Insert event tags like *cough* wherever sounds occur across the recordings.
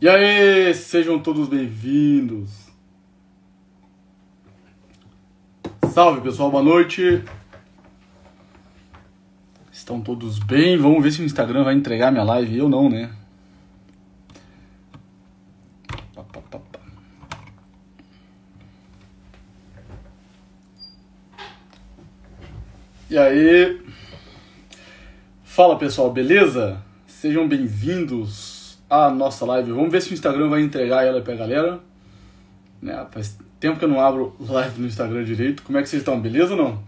E aí, sejam todos bem-vindos. Salve pessoal, boa noite. Estão todos bem? Vamos ver se o Instagram vai entregar minha live. Eu não, né? E aí? Fala pessoal, beleza? Sejam bem-vindos a nossa live. Vamos ver se o Instagram vai entregar ela pra galera. Né? Faz tempo que eu não abro live no Instagram direito. Como é que vocês estão? Beleza ou não?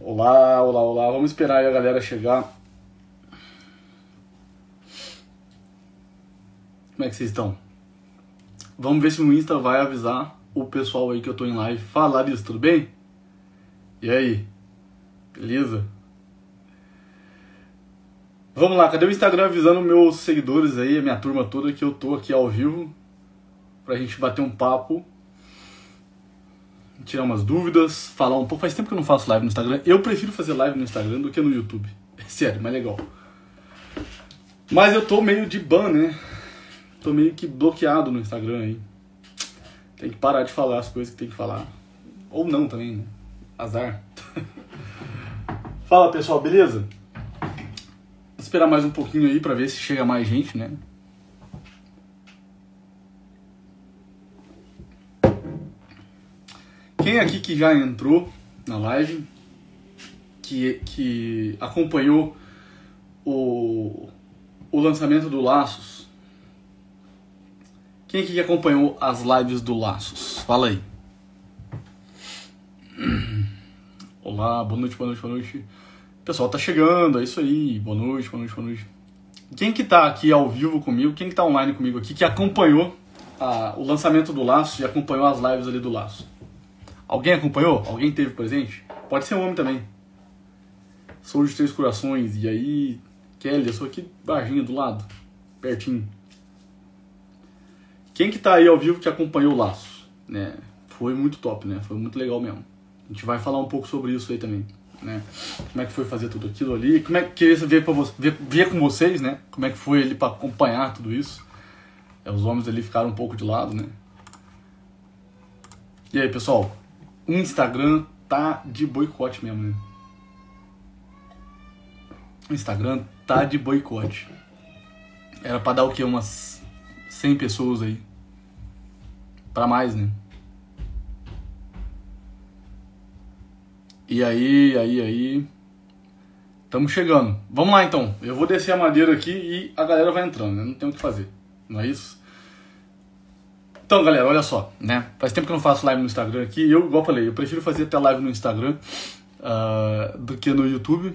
Olá, olá, olá. Vamos esperar a galera chegar. Como é que vocês estão? Vamos ver se o Insta vai avisar o pessoal aí que eu tô em live. Fala, Larissa, tudo bem? E aí? Beleza? Vamos lá, cadê o Instagram avisando meus seguidores aí, a minha turma toda, que eu tô aqui ao vivo pra gente bater um papo, tirar umas dúvidas, falar um pouco. Faz tempo que eu não faço live no Instagram. Eu prefiro fazer live no Instagram do que no YouTube. *laughs* É sério, mais legal. Mas eu tô meio de ban, né? Tô meio que bloqueado no Instagram aí. Tem que parar de falar as coisas que tem que falar. Ou não também, né? Azar. *laughs* Fala pessoal, beleza? Esperar mais um pouquinho aí para ver se chega mais gente, né? Quem aqui que já entrou na live, que, que acompanhou o, o lançamento do Laços? Quem aqui que acompanhou as lives do Laços? Fala aí. Olá, boa noite, boa noite, boa noite pessoal tá chegando, é isso aí. Boa noite, boa noite, boa noite. Quem que tá aqui ao vivo comigo, quem que tá online comigo aqui, que acompanhou a, o lançamento do Laço e acompanhou as lives ali do Laço? Alguém acompanhou? Alguém teve presente? Pode ser homem também. Sou de Três Corações, e aí, Kelly, eu sou aqui barrinha do lado, pertinho. Quem que tá aí ao vivo que acompanhou o Laço? Né? Foi muito top, né? Foi muito legal mesmo. A gente vai falar um pouco sobre isso aí também né? Como é que foi fazer tudo aquilo ali? Como é que queria ver, pra você, ver, ver com vocês, né? Como é que foi ali para acompanhar tudo isso? É, os homens ali ficaram um pouco de lado, né? E aí, pessoal? O Instagram tá de boicote mesmo, né? O Instagram tá de boicote. Era para dar o quê? Umas 100 pessoas aí. Para mais, né? E aí, aí, aí. Estamos chegando. Vamos lá então. Eu vou descer a madeira aqui e a galera vai entrando, né? Não tem o que fazer. Não é isso? Então, galera, olha só, né? Faz tempo que eu não faço live no Instagram aqui. Eu, igual falei, eu prefiro fazer até live no Instagram uh, do que no YouTube.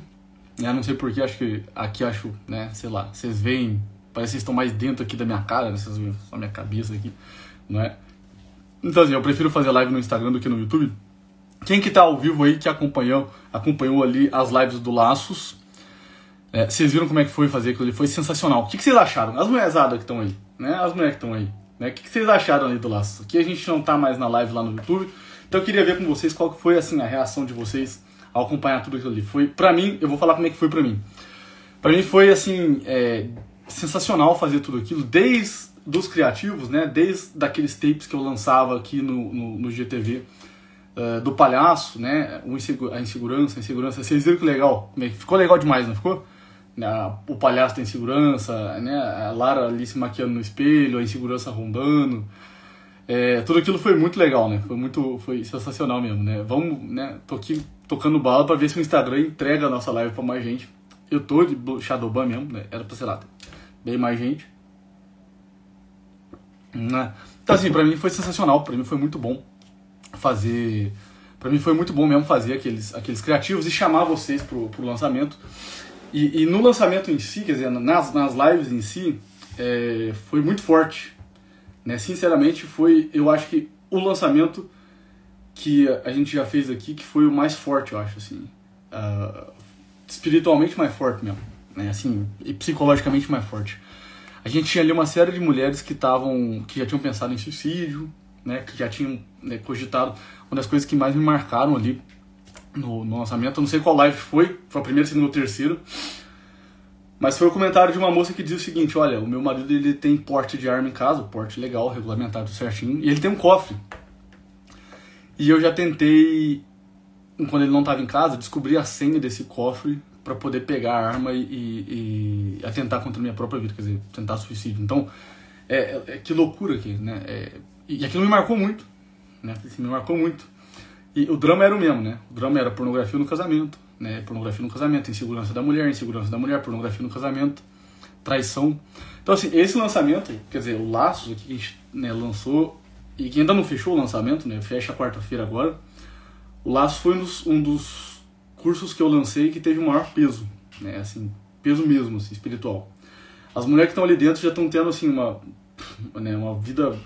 Né? Não sei porquê, acho que aqui acho, né? Sei lá, vocês veem, parece que vocês estão mais dentro aqui da minha cara, né? Vocês veem só minha cabeça aqui, não é? Então, assim, eu prefiro fazer live no Instagram do que no YouTube. Quem que tá ao vivo aí, que acompanhou, acompanhou ali as lives do Laços, é, vocês viram como é que foi fazer aquilo ali? Foi sensacional. O que, que vocês acharam? As mulheradas que estão aí, né? As mulheres que estão aí, né? O que, que vocês acharam ali do Laços? Aqui a gente não tá mais na live lá no YouTube, então eu queria ver com vocês qual que foi, assim, a reação de vocês ao acompanhar tudo aquilo ali. Foi, pra mim, eu vou falar como é que foi pra mim. Pra mim foi, assim, é, sensacional fazer tudo aquilo, desde dos criativos, né? Desde daqueles tapes que eu lançava aqui no, no, no GTV, uh, do palhaço, né? a insegurança, a insegurança. Vocês viram que legal? Ficou legal demais, não ficou? O palhaço tem insegurança, né? A Lara ali se maquiando no espelho, a insegurança rondando. É, tudo aquilo foi muito legal, né? Foi muito, foi sensacional mesmo, né? Vamos, né? Tô aqui tocando bala para ver se o Instagram entrega a nossa live para mais gente. Eu tô de Shadowban mesmo, né? Era pra ser lá, bem mais gente. Né? Então assim, para mim foi sensacional, para mim foi muito bom fazer. Para mim foi muito bom mesmo fazer aqueles, aqueles criativos e chamar vocês pro, pro lançamento. E, e no lançamento em si, quer dizer, nas, nas lives em si, é, foi muito forte. Né? Sinceramente, foi, eu acho que o lançamento que a gente já fez aqui, que foi o mais forte, eu acho, assim. Uh, espiritualmente mais forte mesmo, né? Assim, e psicologicamente mais forte. A gente tinha ali uma série de mulheres que estavam, que já tinham pensado em suicídio, né, que já tinham né, cogitado. Uma das coisas que mais me marcaram ali no, no lançamento, eu não sei qual live foi, foi a primeira, segunda ou terceira, Mas foi o comentário de uma moça que diz o seguinte: olha, o meu marido ele tem porte de arma em casa, porte legal, regulamentado certinho, e ele tem um cofre. E eu já tentei, quando ele não estava em casa, descobrir a senha desse cofre para poder pegar a arma e, e, e, atentar contra a minha própria vida, quer dizer, tentar suicídio. Então, é, é, é que loucura aqui, né? É, e aquilo me marcou muito, né? Assim, me marcou muito. E o drama era o mesmo, né? O drama era pornografia no casamento, né? Pornografia no casamento, insegurança da mulher, insegurança da mulher, pornografia no casamento, traição. Então, assim, esse lançamento, quer dizer, o Laços que a gente né, lançou, e que ainda não fechou o lançamento, né? Fecha quarta-feira agora. O Laços foi um dos cursos que eu lancei que teve o maior peso, né? Assim, peso mesmo, assim, espiritual. As mulheres que estão ali dentro já estão tendo, assim, uma, né, uma vida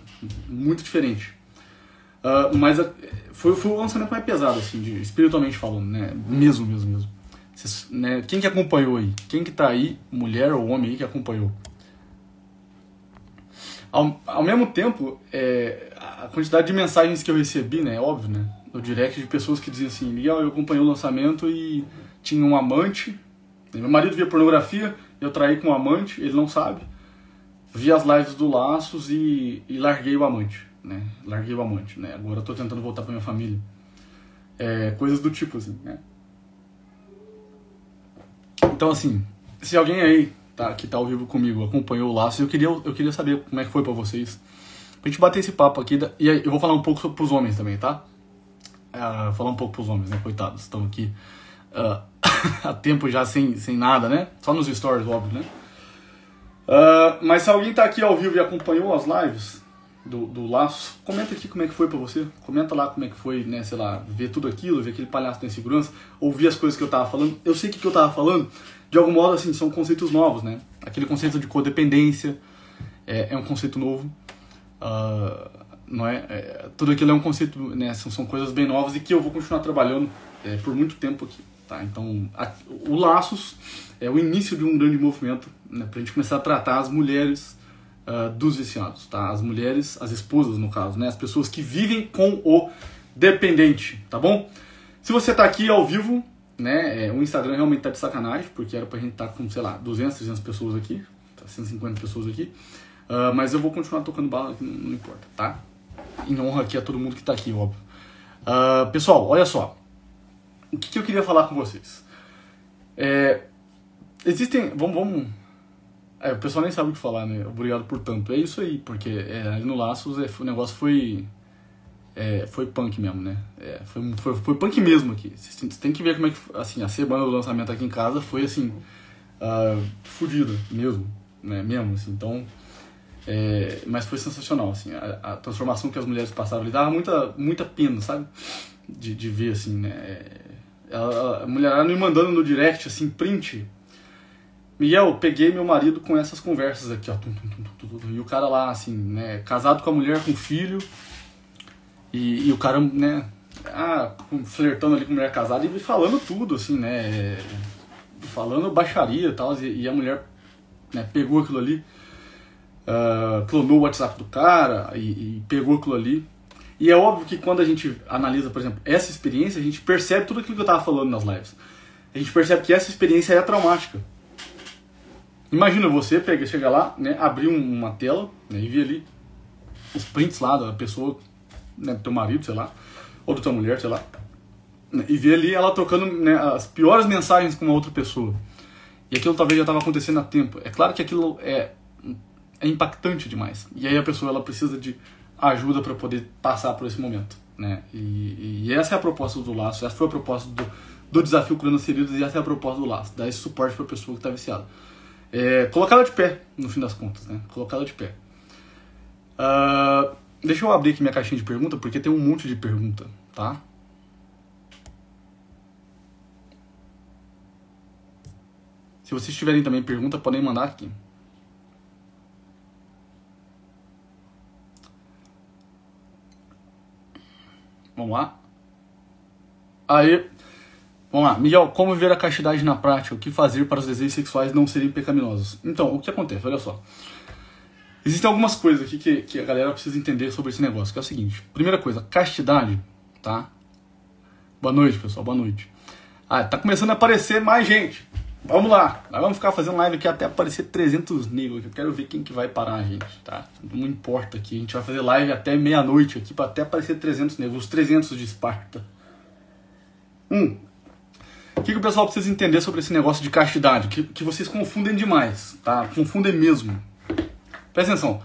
muito diferente. Uh, mas a, foi, foi o lançamento mais pesado, assim, de, espiritualmente falando, né? Mesmo, mesmo, mesmo. Cês, né, quem que acompanhou aí? Quem que tá aí, mulher ou homem aí que acompanhou? Ao, ao mesmo tempo, é, a quantidade de mensagens que eu recebi, né, é óbvio, né, no direct de pessoas que diziam assim, Miguel, eu acompanhei o lançamento e tinha um amante, meu marido via pornografia, eu traí com um amante, ele não sabe, vi as lives do Laços e, e larguei o amante né? Larguei o amante, né? Agora estou tentando voltar para minha família. É, coisas do tipo assim, né? Então assim, se alguém aí tá, que tá ao vivo comigo acompanhou o laço, eu queria, eu queria saber como é que foi para vocês. Pra gente bater esse papo aqui, e aí eu vou falar um pouco pros homens também, tá? Uh, falar um pouco pros homens, né? Coitados, estão aqui uh, *laughs* há tempo já sem, sem nada, né? Só nos stories, óbvio, né? Uh, mas se alguém tá aqui ao vivo e acompanhou as lives, do, do laço. Comenta aqui como é que foi para você. Comenta lá como é que foi, né, sei lá, ver tudo aquilo, ver aquele palhaço da insegurança, ouvir as coisas que eu tava falando. Eu sei que o que eu tava falando, de algum modo, assim, são conceitos novos, né? Aquele conceito de codependência é, é um conceito novo. Uh, não é? é? Tudo aquilo é um conceito, né? São, são coisas bem novas e que eu vou continuar trabalhando é, por muito tempo aqui. Tá? Então, a, o Laços é o início de um grande movimento né, para a gente começar a tratar as mulheres uh, dos viciados, tá? As mulheres, as esposas no caso, né? As pessoas que vivem com o dependente, tá bom? Se você tá aqui ao vivo, né? É, o Instagram realmente tá de sacanagem, porque era pra gente estar tá com, sei lá, 200, 300 pessoas aqui, tá 150 pessoas aqui. Uh, mas eu vou continuar tocando bala, não, não, importa, tá? Em honra aqui a todo mundo que tá aqui, óbvio. Uh, pessoal, olha só. O que, que, eu queria falar com vocês? É, existem. Vamos, vamos é, o pessoal nem sabe o que falar, né? Obrigado por tanto. É isso aí, porque é, ali no Laços é, o negócio foi. É, foi punk mesmo, né? É, foi, foi, foi punk mesmo aqui. Você tem que ver como é que. Assim, a semana do lançamento aqui em casa foi assim. Uh, mesmo, né? Mesmo, assim. Então. É, mas foi sensacional, assim. A, a, transformação que as mulheres passavam ali dava muita, muita pena, sabe? De, de ver, assim, né? É, ela, a mulher me mandando no direct, assim, print Miguel, peguei meu marido com essas conversas aqui, ó. Tum, tum, tum, e o cara lá, assim, né, casado com a mulher, com filho. E, e o cara, né, ah, flertando ali com a mulher casada e falando tudo, assim, né. Falando baixaria e tal. E, a mulher né, pegou aquilo ali, uh, clonou o WhatsApp do cara e, e pegou aquilo ali. E é óbvio que quando a gente analisa, por exemplo, essa experiência, a gente percebe tudo aquilo que eu tava falando nas lives. A gente percebe que essa experiência é traumática. Imagina você pega, chega lá, né, abrir uma tela né, e ver ali os prints lá da pessoa, né, do teu marido, sei lá, ou da tua mulher, sei lá, né, e ver ali ela trocando né, as piores mensagens com uma outra pessoa. E aquilo talvez já estava acontecendo há tempo. É claro que aquilo é, é impactante demais. E aí a pessoa ela precisa de ajuda para poder passar por esse momento. Né? E, e, essa é a proposta do laço, essa foi a proposta do, do desafio Curando Feridas e essa é a proposta do laço, dar esse suporte para a pessoa que está viciada é, colocá-la de pé, no fim das contas, né? Colocá-la de pé. Uh, deixa eu abrir aqui minha caixinha de pergunta, porque tem um monte de pergunta, tá? Se vocês tiverem também pergunta, podem mandar aqui. Vamos lá. Aí, Vamos lá, Miguel, como ver a castidade na prática? O que fazer para os desejos sexuais não serem pecaminosos? Então, o que acontece? Olha só. Existem algumas coisas aqui que, que a galera precisa entender sobre esse negócio, que é o seguinte. Primeira coisa, castidade, tá? Boa noite, pessoal, boa noite. Ah, tá começando a aparecer mais gente. Vamos lá, nós vamos ficar fazendo live aqui até aparecer 300 negros. Eu quero ver quem que vai parar a gente, tá? Não importa aqui, a gente vai fazer live até meia-noite aqui para até aparecer 300 negros, os 300 de Esparta. Um, o que, que o pessoal precisa entender sobre esse negócio de castidade? Que, que vocês confundem demais, tá? Confundem mesmo. Presta atenção.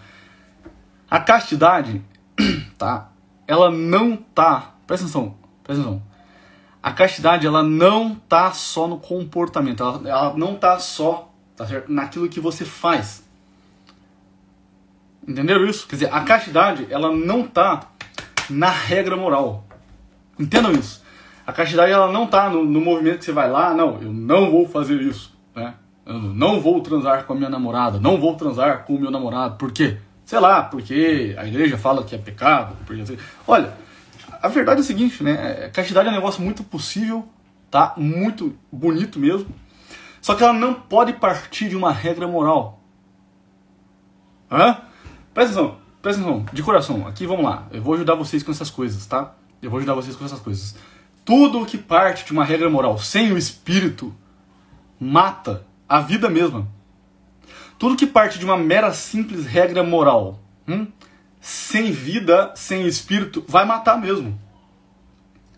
A castidade, *clears throat* tá? Ela não tá. Presta atenção, presta atenção a castidade ela não tá só no comportamento, ela, ela não tá só tá certo? naquilo que você faz. Entenderam isso? Quer dizer, a castidade ela não tá na regra moral. Entendam isso. A castidade ela não tá no, no movimento que você vai lá, não, eu não vou fazer isso, né? Eu não vou transar com a minha namorada, não vou transar com o meu namorado. Por quê? Sei lá, porque a igreja fala que é pecado. Porque... Olha, a verdade é o seguinte, né? Castidade é um negócio muito possível, tá? Muito bonito mesmo. Só que ela não pode partir de uma regra moral. Hã? Presta atenção, presta atenção, de coração. Aqui vamos lá. Eu vou ajudar vocês com essas coisas, tá? Eu vou ajudar vocês com essas coisas. Tudo que parte de uma regra moral sem o espírito mata a vida mesma. Tudo que parte de uma mera simples regra moral hum, sem vida, sem espírito, vai matar mesmo.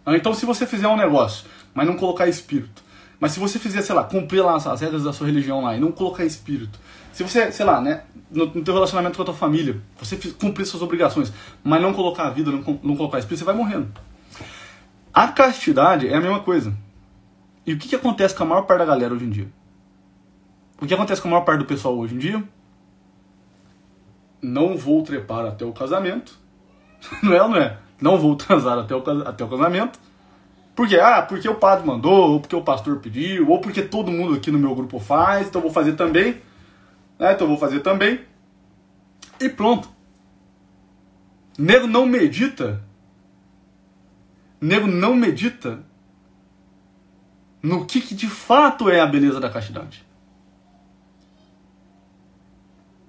Ah, então, se você fizer um negócio, mas não colocar espírito, mas se você fizer, sei lá, cumprir lá as regras da sua religião lá e não colocar espírito, se você, sei lá, né, no, no teu relacionamento com a tua família, você cumprir suas obrigações, mas não colocar a vida, não, não colocar espírito, você vai morrendo. A castidade é a mesma coisa. E o que, que acontece com a maior parte da galera hoje em dia? O que acontece com a maior parte do pessoal hoje em dia? não vou trepar até o casamento. *laughs* Não é ou não é? Não vou transar até o, até o casamento. Por quê? Ah, porque o padre mandou, ou porque o pastor pediu, ou porque todo mundo aqui no meu grupo faz, então vou fazer também. Né? Então vou fazer também. E pronto. Nego não medita. Nego não medita no que, que de fato é a beleza da castidade.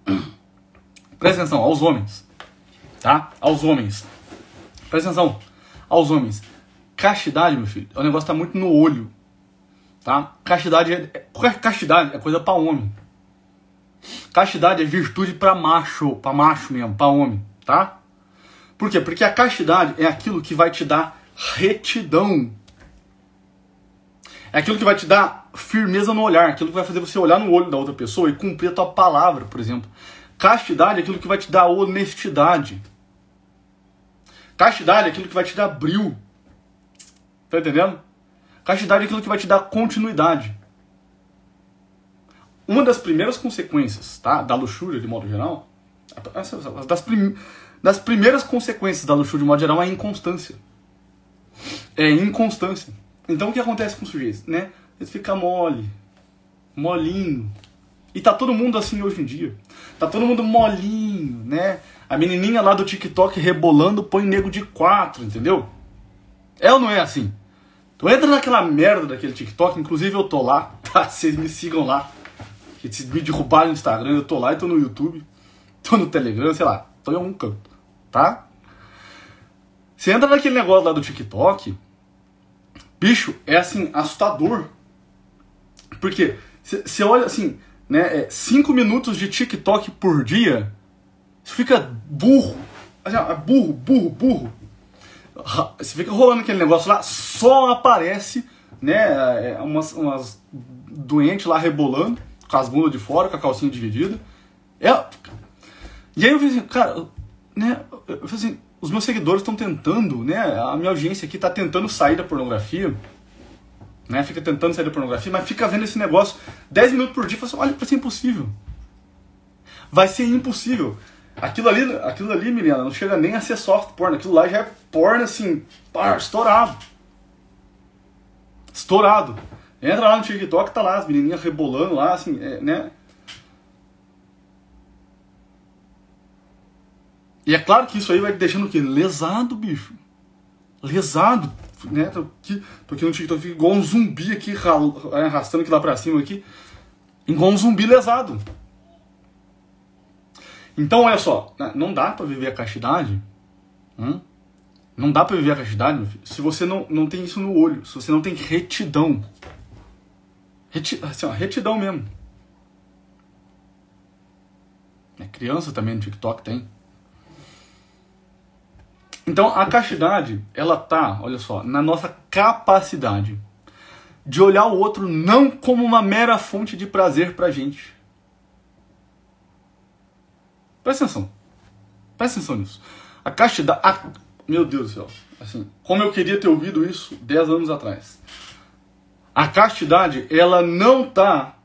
*clears throat* Presta atenção, aos homens. Tá? Aos homens. Presta atenção, aos homens. Castidade, meu filho, o negócio tá muito no olho. Tá? Castidade é, é castidade é coisa para homem. Castidade é virtude para macho, para macho mesmo, para homem, tá? Por quê? Porque a castidade é aquilo que vai te dar retidão. É aquilo que vai te dar firmeza no olhar, aquilo que vai fazer você olhar no olho da outra pessoa e cumprir a tua palavra, por exemplo. Castidade é aquilo que vai te dar honestidade. Castidade é aquilo que vai te dar bril. Tá entendendo? Castidade é aquilo que vai te dar continuidade. Uma das primeiras consequências tá, da luxúria, de modo geral, das, prim das primeiras consequências da luxúria, de modo geral, é a inconstância. É inconstância. Então o que acontece com o sujeito? Né? Ele fica mole, molinho, e tá todo mundo assim hoje em dia. Tá todo mundo molinho, né? A menininha lá do TikTok rebolando põe nego de quatro, entendeu? É ou não é assim? Tu entra naquela merda daquele TikTok, inclusive eu tô lá, *laughs* tá? Vocês me sigam lá. Se me derrubarem no Instagram, eu tô lá e tô no YouTube, tô no Telegram, sei lá, tô em algum canto, tá? Você entra naquele negócio lá do TikTok, bicho, é assim, assustador. Porque você olha assim, né, 5 é, minutos de TikTok por dia, você fica burro. Assim, é burro, burro, burro. Você fica rolando aquele negócio lá, só aparece né, é, umas, umas doentes lá rebolando, com as bundas de fora, com a calcinha dividida. É, e aí eu falei assim, cara, né, eu falei assim, os meus seguidores estão tentando, né, a minha audiência aqui está tentando sair da pornografia, né? Fica tentando sair da pornografia, mas fica vendo esse negócio 10 minutos por dia e fala assim, olha, vai ser impossível. Vai ser impossível. Aquilo ali, aquilo ali, menina, não chega nem a ser soft porn. Aquilo lá já é porn, assim, par, estourado. Estourado. Entra lá no TikTok, tá lá as menininhas rebolando lá, assim, é, né? E é claro que isso aí vai deixando o quê? Lesado, bicho. Lesado né? Tô aqui, tô aqui no TikTok igual um zumbi aqui, é, arrastando aqui lá pra cima aqui. Igual um zumbi lesado. Então, olha só, né, não dá para viver a castidade. Hum? Não dá para viver a castidade, meu filho, se você não, não tem isso no olho, se você não tem retidão. Reti, assim, ó, retidão mesmo. É, criança também no TikTok tem. Então a castidade, ela tá, olha só, na nossa capacidade de olhar o outro não como uma mera fonte de prazer pra gente. Presta atenção. Presta atenção nisso. A castidade. A, meu Deus do céu. Assim, como eu queria ter ouvido isso 10 anos atrás. A castidade, ela não tá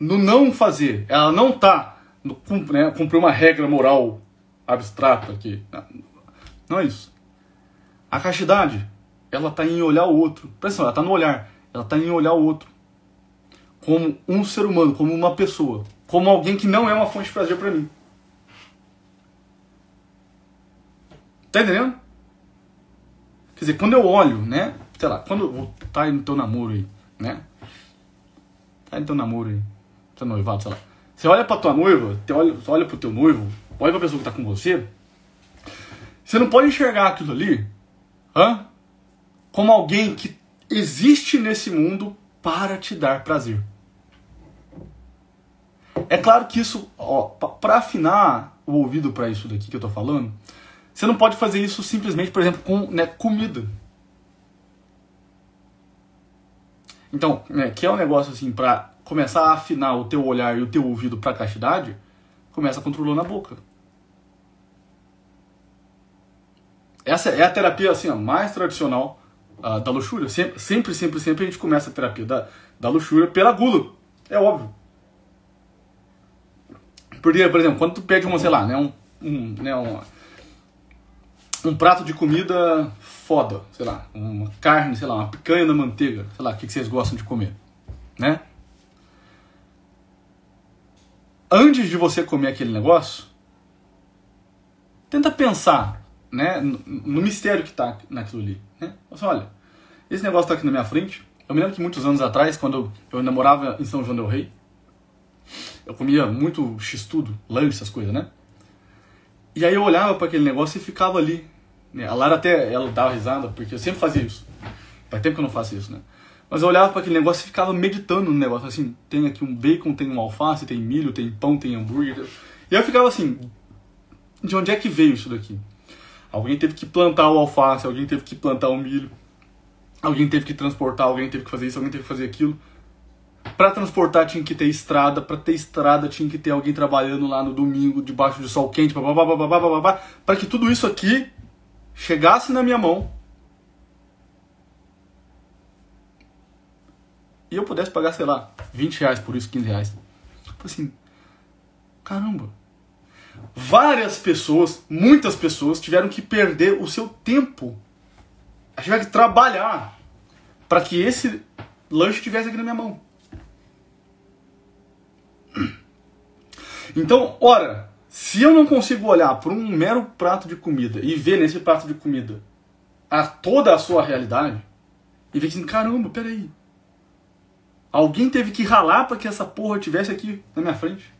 no não fazer. Ela não tá no né, cumprir uma regra moral abstrata aqui. Não é isso. A castidade, ela tá em olhar o outro. Presta atenção, ela tá no olhar. Ela tá em olhar o outro como um ser humano, como uma pessoa, como alguém que não é uma fonte de prazer para mim. Tá entendendo? Quer dizer, quando eu olho, né? Sei lá, quando tá no teu namoro aí, né? Tá no teu namoro aí, teu noivado, sei lá. Você olha pra tua noiva, você olha, olha pro teu noivo, olha pra pessoa que tá com você, você não pode enxergar aquilo ali hã? como alguém que existe nesse mundo para te dar prazer. É claro que isso, para afinar o ouvido para isso daqui que eu tô falando, você não pode fazer isso simplesmente, por exemplo, com né, comida. Então, né, que é um negócio assim, para começar a afinar o teu olhar e o teu ouvido para castidade, começa controlando a boca. Essa é a terapia assim, a mais tradicional uh, da luxúria. Sempre, sempre, sempre, sempre a gente começa a terapia da, da luxúria pela gula. É óbvio. Porque, por exemplo, quando tu pede uma, sei lá, né, um, um, né, um, um prato de comida foda, sei lá, uma carne, sei lá, uma picanha na manteiga, sei lá, o que, que vocês gostam de comer, né? Antes de você comer aquele negócio, tenta pensar né, no, mistério que está naquilo ali. Né? Assim, olha, esse negócio está aqui na minha frente. Eu me lembro que muitos anos atrás, quando eu, ainda morava em São João del Rei, eu comia muito x-tudo, lanche, essas coisas, né? E aí eu olhava para aquele negócio e ficava ali. Né? A Lara até ela dava risada, porque eu sempre fazia isso. Faz tempo que eu não faço isso, né? Mas eu olhava para aquele negócio e ficava meditando no negócio, assim, tem aqui um bacon, tem um alface, tem milho, tem pão, tem hambúrguer. E eu ficava assim, de onde é que veio isso daqui? Alguém teve que plantar o alface, alguém teve que plantar o milho, alguém teve que transportar, alguém teve que fazer isso, alguém teve que fazer aquilo. Para transportar tinha que ter estrada, para ter estrada tinha que ter alguém trabalhando lá no domingo, debaixo do sol quente, para que tudo isso aqui chegasse na minha mão e eu pudesse pagar, sei lá, 20 reais por isso, 15 reais. assim, caramba, várias pessoas, muitas pessoas, tiveram que perder o seu tempo. Tiveram que trabalhar para que esse lanche estivesse aqui na minha mão. Então, ora, se eu não consigo olhar para um mero prato de comida e ver nesse prato de comida a toda a sua realidade, e ver assim, caramba, peraí. Alguém teve que ralar para que essa porra tivesse aqui na minha frente.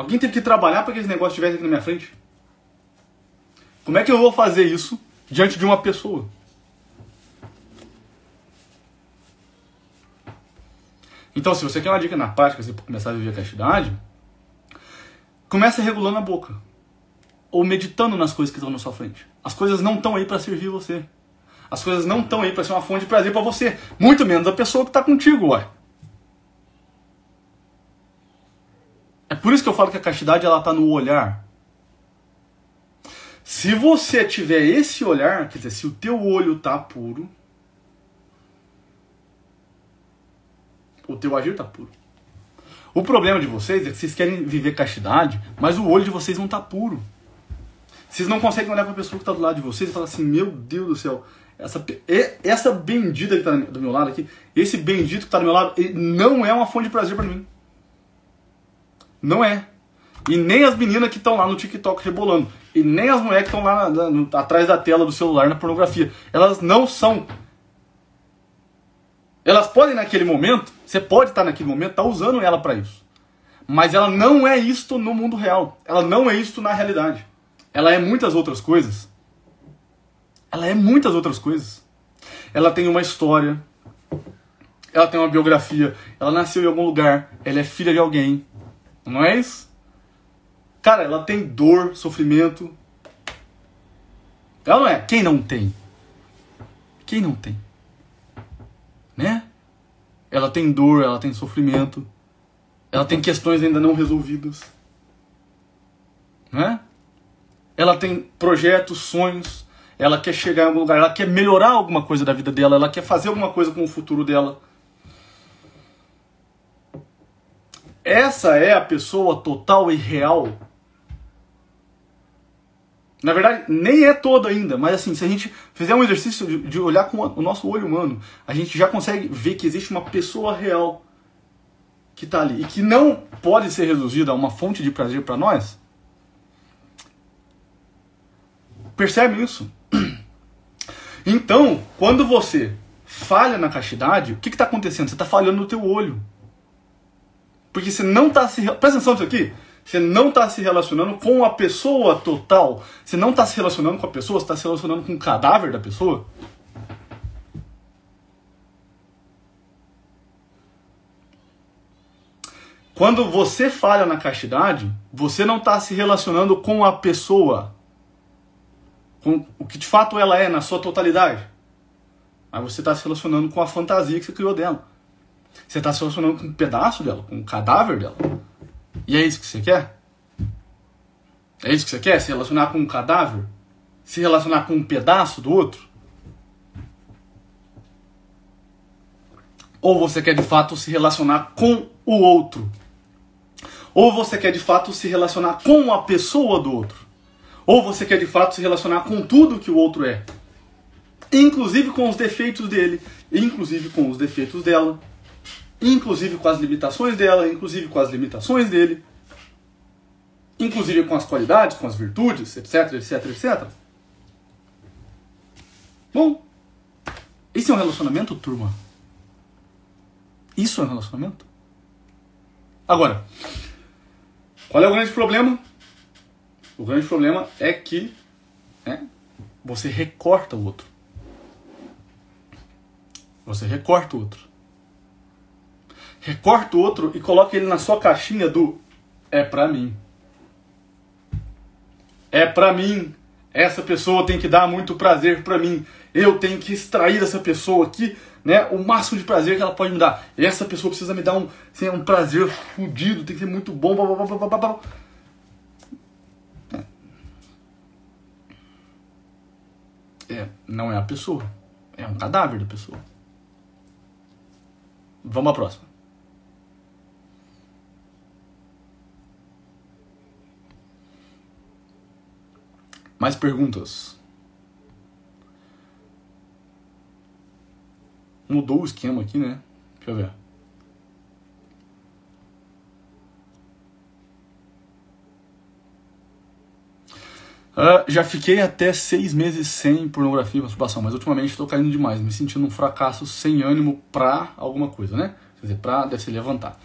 Alguém teve que trabalhar para que esse negócio estivesse aqui na minha frente? Como é que eu vou fazer isso diante de uma pessoa? Então, se você quer uma dica na prática para começar a viver a castidade, comece regulando a boca. Ou meditando nas coisas que estão na sua frente. As coisas não estão aí para servir você. As coisas não estão aí para ser uma fonte de prazer para você. Muito menos a pessoa que está contigo, ué. Por isso que eu falo que a castidade ela está no olhar. Se você tiver esse olhar, quer dizer, se o teu olho tá puro, o teu agir tá puro. O problema de vocês é que vocês querem viver castidade, mas o olho de vocês não tá puro. Vocês não conseguem olhar para a pessoa que está do lado de vocês e falar assim: Meu Deus do céu, essa, essa bendita que está do meu lado aqui, esse bendito que está do meu lado, não é uma fonte de prazer para mim. Não é. E nem as meninas que estão lá no TikTok rebolando. E nem as mulheres que estão lá na, na, atrás da tela do celular na pornografia. Elas não são. Elas podem naquele momento, você pode estar naquele momento, estar tá usando ela para isso. Mas ela não é isto no mundo real. Ela não é isto na realidade. Ela é muitas outras coisas. Ela é muitas outras coisas. Ela tem uma história. ela tem uma biografia, ela nasceu em algum lugar, ela é filha de alguém. Não é isso? Cara, ela tem dor, sofrimento. Ela não é. Quem não tem? Quem não tem? Né? Ela tem dor, ela tem sofrimento. Ela tem questões ainda não resolvidas. Né? Ela tem projetos, sonhos. Ela quer chegar em algum lugar, ela quer melhorar alguma coisa da vida dela, ela quer fazer alguma coisa com o futuro dela. Essa é a pessoa total e real. Na verdade, nem é toda ainda, mas assim, se a gente fizer um exercício de, olhar com o nosso olho humano, a gente já consegue ver que existe uma pessoa real que está ali e que não pode ser reduzida a uma fonte de prazer para nós. Percebe isso? Então, quando você falha na castidade, o que está acontecendo? Você está falhando no teu olho. Porque você não está se. Presta atenção nisso aqui. Você não está se relacionando com a pessoa total. Você não está se relacionando com a pessoa, você está se relacionando com o cadáver da pessoa. Quando você falha na castidade, você não está se relacionando com a pessoa, com o que de fato ela é na sua totalidade. Mas você está se relacionando com a fantasia que você criou dela. Você está se relacionando com um pedaço dela, com um cadáver dela. E é isso que você quer? É isso que você quer? Se relacionar com um cadáver? Se relacionar com um pedaço do outro? Ou você quer de fato se relacionar com o outro? Ou você quer de fato se relacionar com a pessoa do outro? Ou você quer de fato se relacionar com tudo que o outro é? Inclusive com os defeitos dele, inclusive com os defeitos dela inclusive com as limitações dela, inclusive com as limitações dele, inclusive com as qualidades, com as virtudes, etc, etc, etc. Bom, isso é um relacionamento, turma? Isso é um relacionamento? Agora, qual é o grande problema? O grande problema é que né, você recorta o outro. Você recorta o outro recorta o outro e coloca ele na sua caixinha do é pra mim. É pra mim. Essa pessoa tem que dar muito prazer pra mim. Eu tenho que extrair dessa pessoa aqui, né, o máximo de prazer que ela pode me dar. Essa pessoa precisa me dar um, assim, um prazer fodido, tem que ser muito bom. Blá, blá, blá, blá, É, não é a pessoa. É um cadáver da pessoa. Vamos à próxima. Mais perguntas? Mudou o esquema aqui, né? Deixa eu ver. Uh, já fiquei até seis meses sem pornografia e masturbação, mas ultimamente estou caindo demais, me sentindo um fracasso sem ânimo pra alguma coisa, né? Quer dizer, pra se levantar.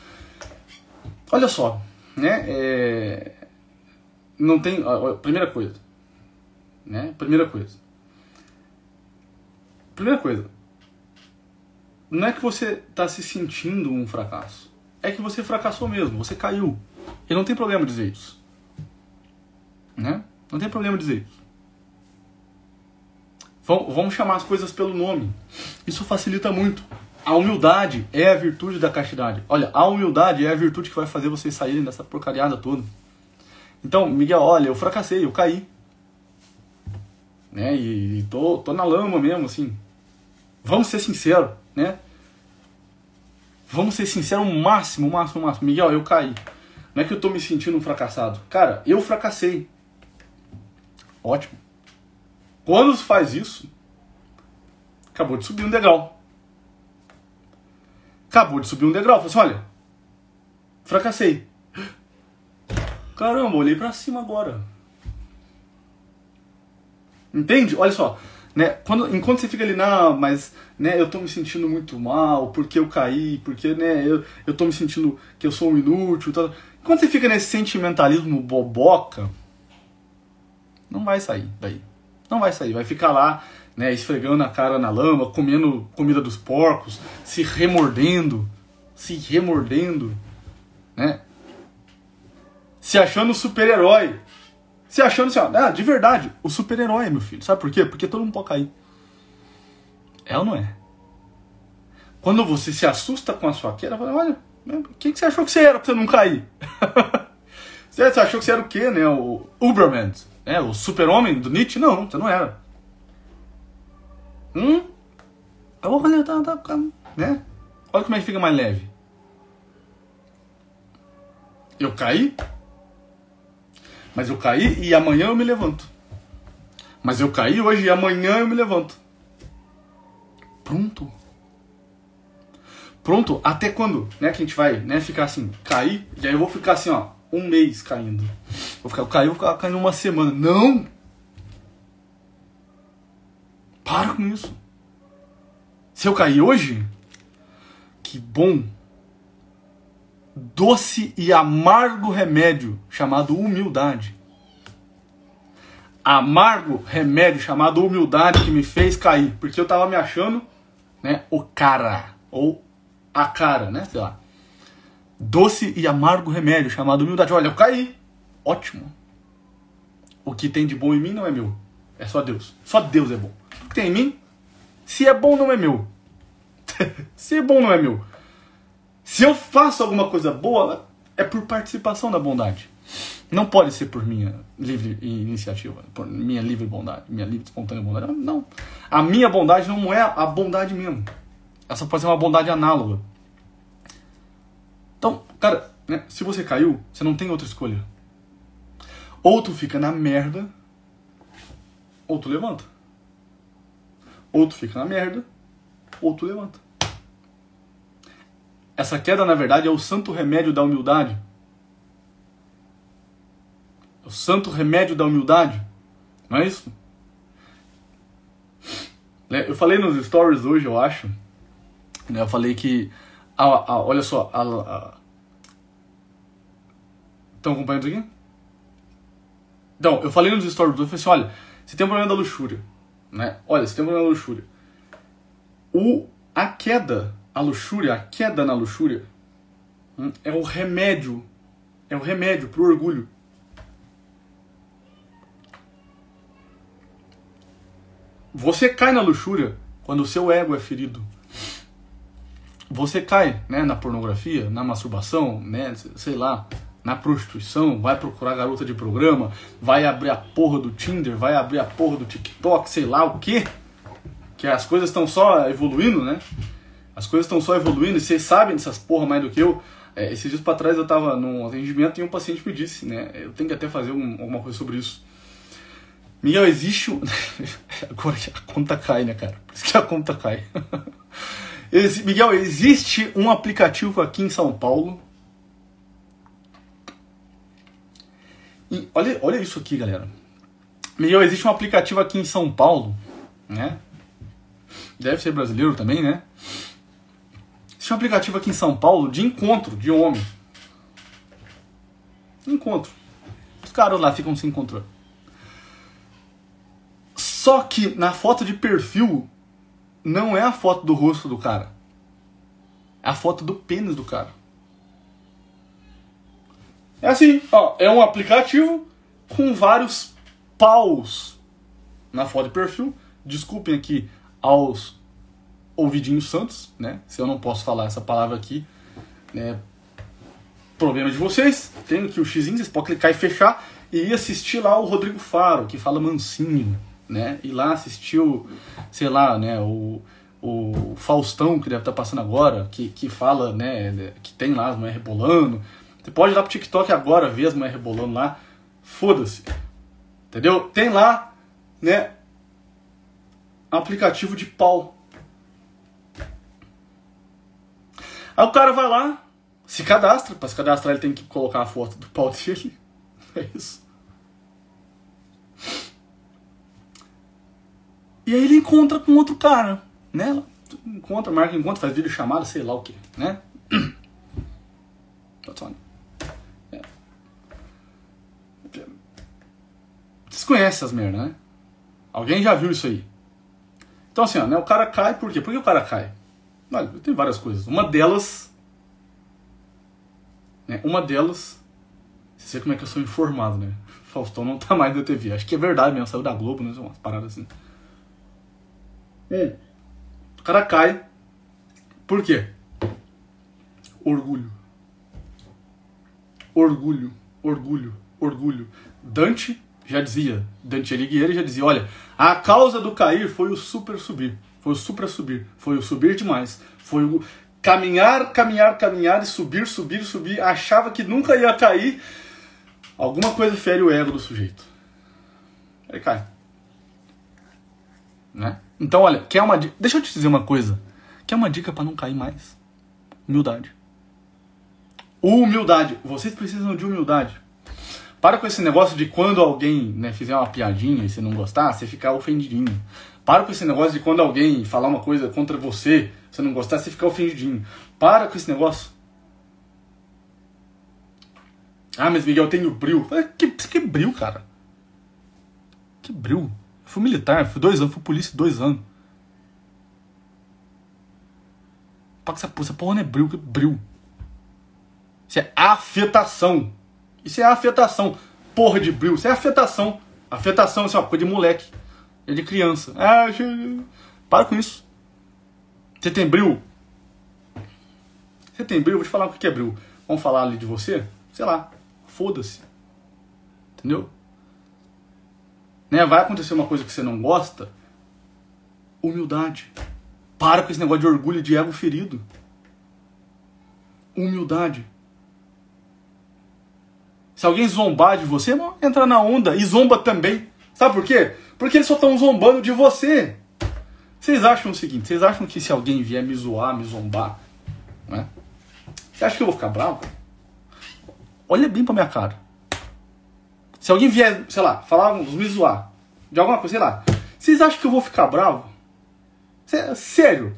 Olha só, né? É... Não tem. Primeira coisa, né? Primeira coisa. Primeira coisa. Não é que você está se sentindo um fracasso. É que você fracassou mesmo, você caiu. E não tem problema dizer isso. Né? Não tem problema dizer isso. Vamos chamar as coisas pelo nome. Isso facilita muito. A humildade é a virtude da castidade. Olha, a humildade é a virtude que vai fazer vocês saírem dessa porcariada toda. Então, Miguel, olha, eu fracassei, eu caí né? E, e tô, tô na lama mesmo, assim. Vamos ser sinceros, né? Vamos ser sinceros o máximo, o máximo, o máximo. Miguel, eu caí. Não é que eu tô me sentindo um fracassado. Cara, eu fracassei. Ótimo. Quando faz isso, acabou de subir um degrau. Acabou de subir um degrau. Falei assim, olha, fracassei. Caramba, olhei para cima agora. Entende? Olha só, né? Quando, enquanto você fica ali, não, mas né, eu tô me sentindo muito mal, porque eu caí, porque né, eu, eu tô me sentindo que eu sou um inútil. Tal. Enquanto você fica nesse sentimentalismo boboca, não vai sair daí. Não vai sair, vai ficar lá né, esfregando a cara na lama, comendo comida dos porcos, se remordendo, se remordendo, né? Se achando super-herói. Se achando assim, ó, ah, de verdade, o super-herói, meu filho. Sabe por quê? Porque todo mundo pode cair. É ou não é? Quando você se assusta com a sua queda, fala, olha, o que, você achou que você era pra você não cair? *laughs* você achou que você era o quê, né? O Uberman, né? O super-homem do Nietzsche? Não, você não era. Hum? Olha, tá, tá, tá, né? Olha como é que fica mais leve. Eu caí, mas eu caí e amanhã eu me levanto. Mas eu caí hoje e amanhã eu me levanto. Pronto. Pronto, até quando, né, que a gente vai, né, ficar assim, cair, e aí eu vou ficar assim, ó, um mês caindo. Vou ficar, eu caí, vou ficar caindo uma semana. Não! Para com isso. Se eu cair hoje, que bom. Doce e amargo remédio chamado humildade. Amargo remédio chamado humildade que me fez cair, porque eu tava me achando, né, o cara ou a cara, né, sei lá. Doce e amargo remédio chamado humildade. Olha, eu caí. Ótimo. O que tem de bom em mim não é meu. É só Deus. Só Deus é bom que tem em mim. Se é bom, não é meu. *laughs* Se é bom, não é meu. Se eu faço alguma coisa boa, é por participação da bondade. Não pode ser por minha livre iniciativa, por minha livre bondade, minha livre espontânea bondade. Não. A minha bondade não é a bondade mesmo. Essa pode ser uma bondade análoga. Então, cara, né, se você caiu, você não tem outra escolha. Ou tu fica na merda, ou tu levanta. Ou tu fica na merda, ou tu levanta. Essa queda, na verdade, é o santo remédio da humildade. É o santo remédio da humildade. Não é isso? Né, eu falei nos stories hoje, eu acho. Né, eu falei que. Olha só. Estão acompanhando isso aqui? Então, eu falei nos stories hoje, eu falei assim: olha, você tem um problema da luxúria. Né? Olha, você tem uma luxúria. O, a queda, a luxúria, a queda na luxúria, hum, é o remédio, é o remédio pro orgulho. Você cai na luxúria quando o seu ego é ferido. Você cai né, na pornografia, na masturbação, né, sei lá, na prostituição, vai procurar garota de programa, vai abrir a porra do Tinder, vai abrir a porra do TikTok, sei lá o quê. Que as coisas estão só evoluindo, né? As coisas estão só evoluindo e vocês sabem dessas porra mais do que eu. É, esses dias para trás eu tava num atendimento e um paciente me disse, né? Eu tenho que até fazer um, alguma coisa sobre isso. Miguel, existe um. *laughs* Agora a conta cai, né, cara? Por isso que a conta cai. *laughs* Miguel, existe um aplicativo aqui em São Paulo E olha, olha isso aqui, galera. Miguel, existe um aplicativo aqui em São Paulo, né? Deve ser brasileiro também, né? Existe um aplicativo aqui em São Paulo de encontro de homem. Encontro. Os caras lá ficam se encontrando. Só que na foto de perfil não é a foto do rosto do cara. É a foto do pênis do cara. É assim, ó, é um aplicativo com vários paus na foto de perfil. Desculpem aqui aos ouvidinhos santos, né? Se eu não posso falar essa palavra aqui, né? Problema de vocês. Tem aqui o X, vocês podem clicar e fechar e ir assistir lá o Rodrigo Faro, que fala mansinho, né? E lá assistiu, sei lá, né, o, o Faustão, que deve estar passando agora, que, que fala, né, que tem lá as mulheres rebolando. Você pode ir lá pro TikTok agora, ver as mulheres rebolando lá. Foda-se. Entendeu? Tem lá, né? Aplicativo de pau. Aí o cara vai lá, se cadastra. Para se cadastrar, ele tem que colocar a foto do pau *laughs* dele. É isso. E aí ele encontra com outro cara, né? Encontra, marca encontro, faz vídeo chamada, sei lá o que, né? On. Vocês conhecem essas merda, né? Alguém já viu isso aí? Então assim, ó, né, o cara cai por quê? Por que o cara cai? Olha, tem várias coisas. Uma delas. Né, uma delas. Você sei como é que eu sou informado, né? *laughs* Faustão não tá mais na TV. Acho que é verdade mesmo, saiu da Globo, né? Umas paradas assim. Um. O cara cai. Por quê? Orgulho. Orgulho, orgulho, orgulho. Dante já dizia, Dante Alighieri já dizia, olha, a causa do cair foi o super subir, foi o supra subir, foi o subir demais, foi o caminhar, caminhar, caminhar e subir, subir, subir, achava que nunca ia cair. Alguma coisa fere o ego do sujeito. Aí cai. Né? Então, olha, quer uma dica? Deixa eu te dizer uma coisa. Quer uma dica para não cair mais? Humildade. Humildade. Vocês precisam de humildade. Para com esse negócio de quando alguém né, fizer uma piadinha e você não gostar, você ficar ofendidinho. Para com esse negócio de quando alguém falar uma coisa contra você, você não gostar, você ficar ofendidinho. Para com esse negócio. Ah, mas Miguel, eu tenho bril. Que, que bril, cara? Que bril? Eu fui militar, fui dois anos, fui polícia dois anos. Para essa, essa porra não é bril, que bril. Isso é afetação. Isso é afetação. Porra de bril. Isso é afetação. Afetação, isso é uma coisa de moleque. É de criança. Ah, para com isso. Você tem bril? Você tem bril? Vou te falar o que é bril. Vamos falar ali de você? Sei lá. Foda-se. Entendeu? Né? Vai acontecer uma coisa que você não gosta. Humildade. Para com esse negócio de orgulho de ego ferido. Humildade. Se alguém zombar de você, entra na onda e zomba também. Sabe por quê? Porque eles só estão zombando de você. Vocês acham o seguinte: vocês acham que se alguém vier me zoar, me zombar, né? Você acha que eu vou ficar bravo? Olha bem pra minha cara. Se alguém vier, sei lá, falar, me zoar de alguma coisa, sei lá, vocês acham que eu vou ficar bravo? Sério?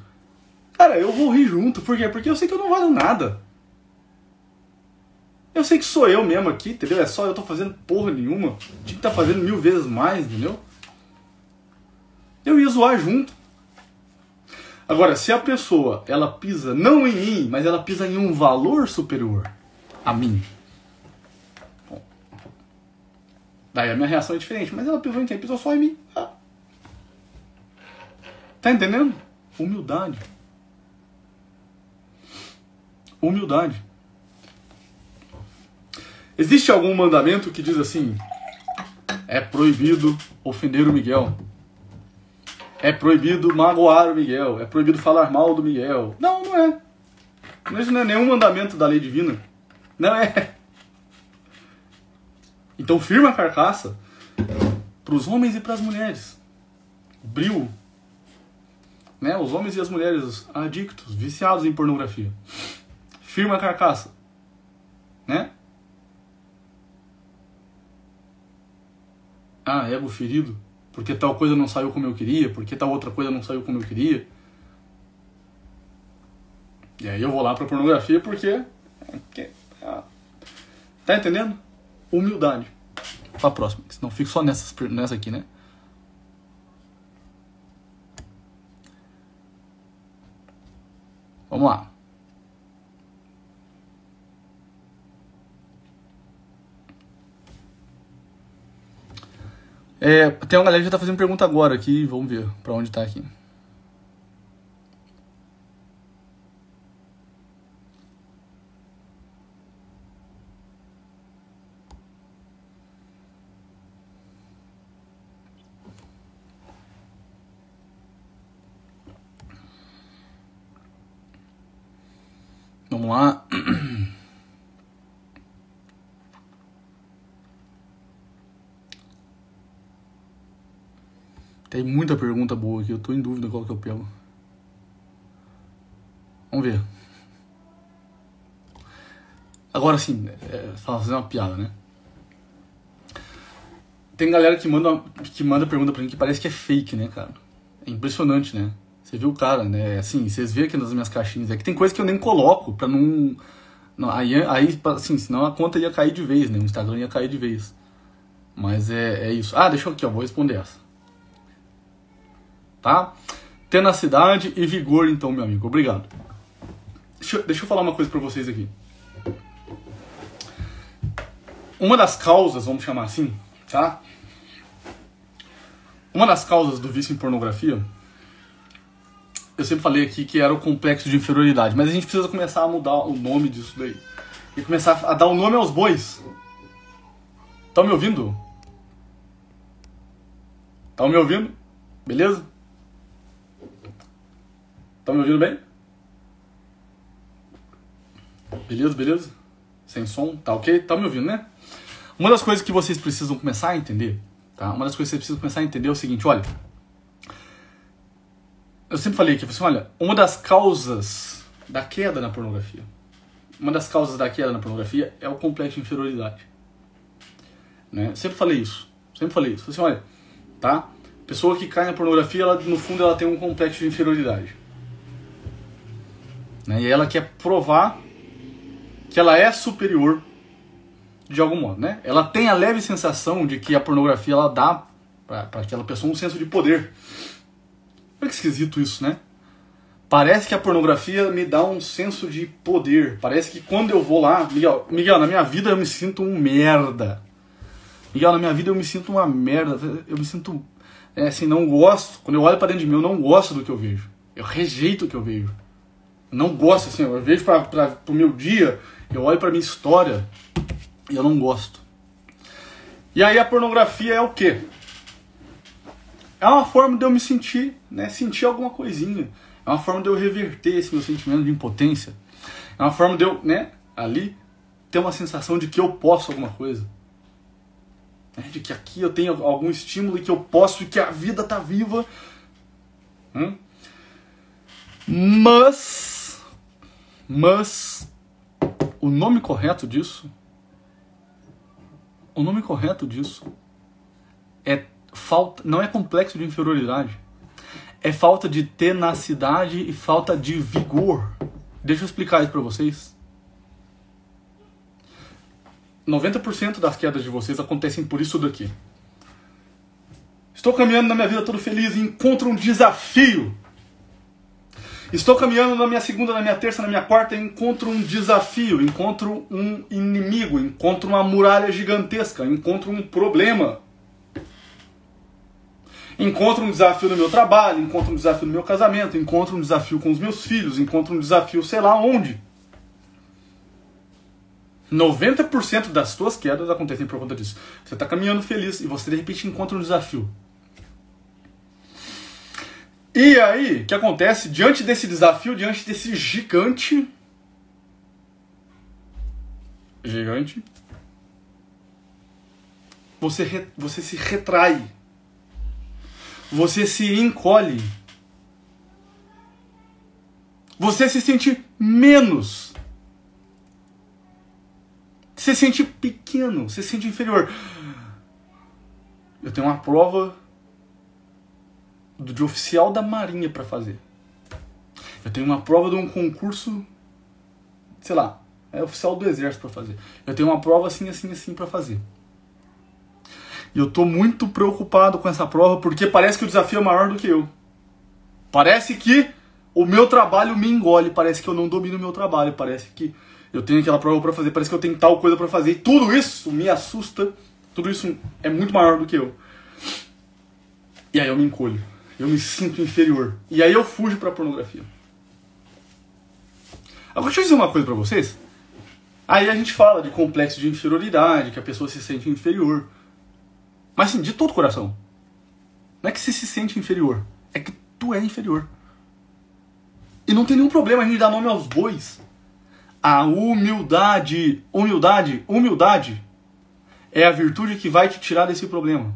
Cara, eu vou rir junto. Por quê? Porque eu sei que eu não valo nada. Eu sei que sou eu mesmo aqui, entendeu? É só eu tô fazendo porra nenhuma. Tinha que tá fazendo mil vezes mais, entendeu? Eu ia zoar junto. Agora, se a pessoa, ela pisa não em mim, mas ela pisa em um valor superior a mim. Bom, daí a minha reação é diferente. Mas ela pisou em quem? Pisou só em mim. Ah. Tá entendendo? Humildade. Humildade. Existe algum mandamento que diz assim: é proibido ofender o Miguel? É proibido magoar o Miguel? É proibido falar mal do Miguel? Não, não é. Isso não é nenhum mandamento da lei divina. Não é. Então firma a carcaça para os homens e para as mulheres. Bril. Né? Os homens e as mulheres adictos, viciados em pornografia. Firma a carcaça. Né? ah, ego ferido, porque tal coisa não saiu como eu queria, porque tal outra coisa não saiu como eu queria. E aí eu vou lá pra pornografia porque. porque ah, tá entendendo? Humildade. Pra próxima, senão fico só nessas, nessa aqui, né? Vamos lá. É, tem uma galera que já tá fazendo pergunta agora aqui, vamos ver pra onde tá aqui. Vamos lá. Tem muita pergunta boa aqui, eu tô em dúvida qual que eu pego. Vamos ver. Agora sim, é, fazer uma piada, né? Tem galera que manda, que manda pergunta pra mim que parece que é fake, né, cara? É impressionante, né? Você viu o cara, né? Assim, vocês vêem aqui nas minhas caixinhas. É que tem coisa que eu nem coloco pra não. não aí, aí, assim, senão a conta ia cair de vez, né? O Instagram ia cair de vez. Mas é, é isso. Ah, deixa eu aqui, ó, vou responder essa tá? tenacidade e vigor, então, meu amigo. Obrigado. Deixa, deixa eu falar uma coisa para vocês aqui. Uma das causas, vamos chamar assim, tá? Uma das causas do vício em pornografia, eu sempre falei aqui que era o complexo de inferioridade, mas a gente precisa começar a mudar o nome disso daí. E começar a dar o nome aos bois. Estão me ouvindo? Estão me ouvindo? Beleza? Estão me ouvindo bem? Beleza, beleza? Sem som? Tá ok? Tá me ouvindo, né? Uma das coisas que vocês precisam começar a entender, tá? Uma das coisas que vocês precisam começar a entender é o seguinte, olha. Eu sempre falei aqui, assim, olha, uma das causas da queda na pornografia, uma das causas da queda na pornografia é o complexo de inferioridade. Né? Sempre falei isso, sempre falei isso. Assim, olha, tá? Pessoa que cai na pornografia, ela, no fundo, ela tem um complexo de inferioridade. Né? E ela quer provar que ela é superior de algum modo, né? Ela tem a leve sensação de que a pornografia ela dá para aquela pessoa um senso de poder. Olha que esquisito isso, né? Parece que a pornografia me dá um senso de poder. Parece que quando eu vou lá, Miguel, Miguel, na minha vida eu me sinto um merda. Miguel, na minha vida eu me sinto uma merda. Eu me sinto é, assim, não gosto. Quando eu olho para dentro de mim, eu não gosto do que eu vejo. Eu rejeito o que eu vejo. Não gosto assim, eu vejo para o meu dia, eu olho para minha história, e eu não gosto. E aí a pornografia é o quê? É uma forma de eu me sentir, né? Sentir alguma coisinha. É uma forma de eu reverter esse meu sentimento de impotência. É uma forma de eu, né, ali, ter uma sensação de que eu posso alguma coisa. Né? De que aqui eu tenho algum estímulo e que eu posso e que a vida tá viva. Hum? Mas. Mas. O nome correto disso o nome correto disso é falta, não é complexo de inferioridade. É falta de tenacidade e falta de vigor. Deixa eu explicar isso para vocês. 90% das quedas de vocês acontecem por isso daqui. Estou caminhando na minha vida todo feliz e encontro um desafio Estou caminhando na minha segunda, na minha terça, na minha quarta encontro um desafio, encontro um inimigo, encontro uma muralha gigantesca, encontro um problema. Encontro um desafio no meu trabalho, encontro um desafio no meu casamento, encontro um desafio com os meus filhos, encontro um desafio sei lá onde. 90% das tuas quedas acontecem por conta disso. Você está caminhando feliz e você de repente encontra um desafio. E aí, o que acontece diante desse desafio, diante desse gigante? Gigante. Você, re, você se retrai. Você se encolhe. Você se sente menos. Você se sente pequeno, você se sente inferior. Eu tenho uma prova de oficial da Marinha para fazer. Eu tenho uma prova de um concurso, sei lá, é oficial do Exército para fazer. Eu tenho uma prova assim, assim, assim para fazer. E eu tô muito preocupado com essa prova porque parece que o desafio é maior do que eu. Parece que o meu trabalho me engole, parece que eu não domino o meu trabalho, parece que eu tenho aquela prova para fazer, parece que eu tenho tal coisa para fazer. E tudo isso me assusta, tudo isso é muito maior do que eu. E aí eu me encolho. Eu me sinto inferior. E aí eu fujo pra pornografia. Agora deixa eu dizer uma coisa pra vocês. Aí a gente fala de complexo de inferioridade, que a pessoa se sente inferior. Mas assim, de todo coração. Não é que você se sente inferior, é que tu é inferior. E não tem nenhum problema a gente dar nome aos bois. A humildade, humildade, humildade é a virtude que vai te tirar desse problema.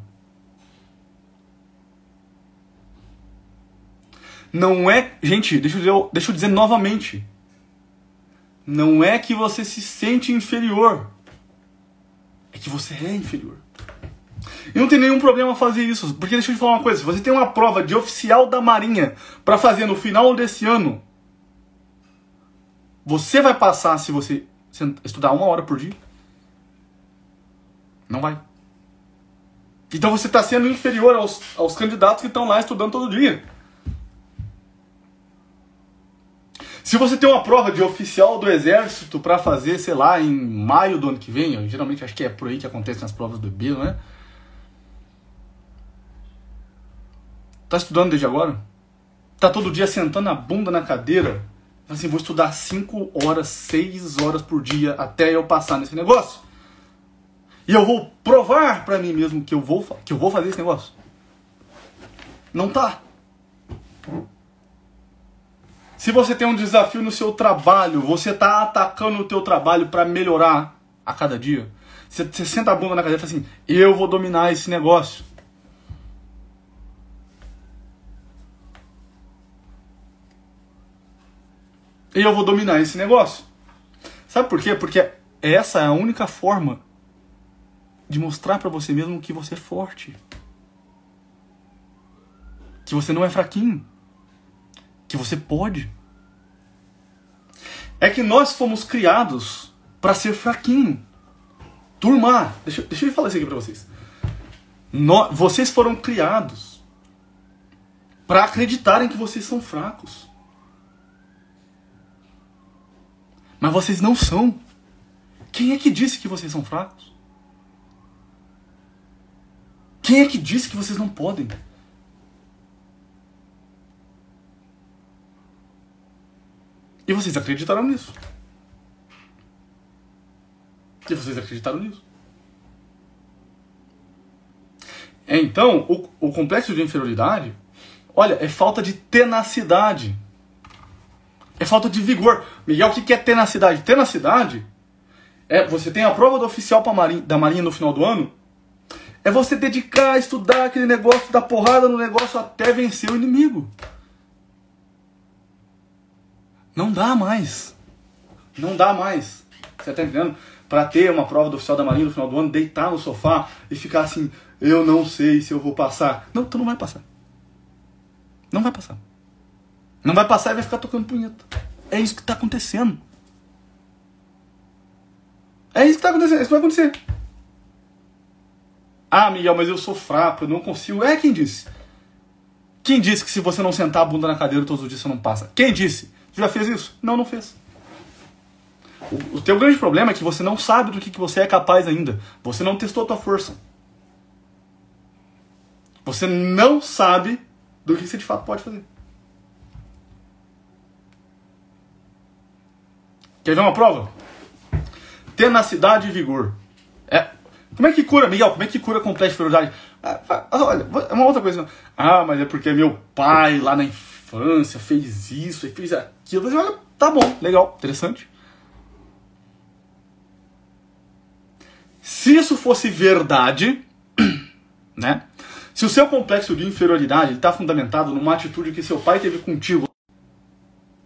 Não é. Gente, deixa eu, dizer, deixa eu dizer novamente. Não é que você se sente inferior. É que você é inferior. E não tem nenhum problema fazer isso. Porque deixa eu te falar uma coisa: se você tem uma prova de oficial da Marinha para fazer no final desse ano, você vai passar se você estudar uma hora por dia? Não vai. Então você está sendo inferior aos, aos candidatos que estão lá estudando todo dia. Se você tem uma prova de oficial do exército para fazer, sei lá, em maio do ano que vem, eu, geralmente acho que é por aí que acontecem as provas do EB, não é? Tá estudando desde agora? Tá todo dia sentando a bunda na cadeira? Assim, vou estudar 5 horas, 6 horas por dia até eu passar nesse negócio. E eu vou provar para mim mesmo que eu vou que eu vou fazer esse negócio. Não tá. Se você tem um desafio no seu trabalho, você tá atacando o teu trabalho para melhorar a cada dia. Você, você senta a bunda na cadeira e fala assim: "Eu vou dominar esse negócio". E eu vou dominar esse negócio. Sabe por quê? Porque essa é a única forma de mostrar para você mesmo que você é forte. Que você não é fraquinho. Que você pode. É que nós fomos criados para ser fraquinho. Turma, deixa, deixa eu falar isso aqui para vocês. No, vocês foram criados para acreditarem que vocês são fracos. Mas vocês não são. Quem é que disse que vocês são fracos? Quem é que disse que vocês não podem? E vocês acreditaram nisso. E vocês acreditaram nisso. Então, o, o complexo de inferioridade, olha, é falta de tenacidade. É falta de vigor. Miguel, o que é tenacidade? Tenacidade é você tem a prova do oficial marinha, da Marinha no final do ano. É você dedicar, estudar aquele negócio, dar porrada no negócio até vencer o inimigo. Não dá mais. Não dá mais. Você tá entendendo? Para ter uma prova do oficial da Marinha no final do ano, deitar no sofá e ficar assim, eu não sei se eu vou passar. Não, tu não vai passar. Não vai passar. Não vai passar e vai ficar tocando punheta. É isso que está acontecendo. É isso que está acontecendo. É isso que vai acontecer. Ah, Miguel, mas eu sou fraco, eu não consigo. É quem disse. Quem disse que se você não sentar a bunda na cadeira todos os dias você não passa? Quem disse? Já fez isso? Não, não fez. O, teu grande problema é que você não sabe do que, que você é capaz ainda. Você não testou a tua força. Você não sabe do que você de fato pode fazer. Quer ver uma prova? Tenacidade e vigor. É. Como é que cura, Miguel? Como é que cura complexo de inferioridade? Ah, olha, é uma outra coisa. Ah, mas é porque meu pai lá na infância fez isso e fez aquilo. Olha, tá bom, legal, interessante. Se isso fosse verdade, *clears throat* né? Se o seu complexo de inferioridade está fundamentado numa atitude que seu pai teve contigo.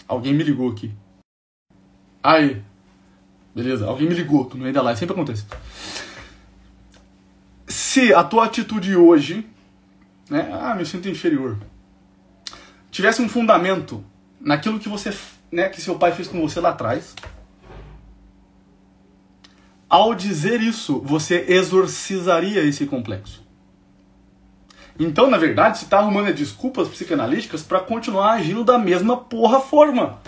Alguém me ligou aqui. Aí. Beleza, alguém me ligou no meio da live, sempre acontece. Se a tua atitude hoje, né, ah, me sinto inferior, tivesse um fundamento naquilo que você, né, que seu pai fez com você lá atrás, ao dizer isso, você exorcizaria esse complexo. Então, na verdade, você está arrumando desculpas psicanalíticas para continuar agindo da mesma porra forma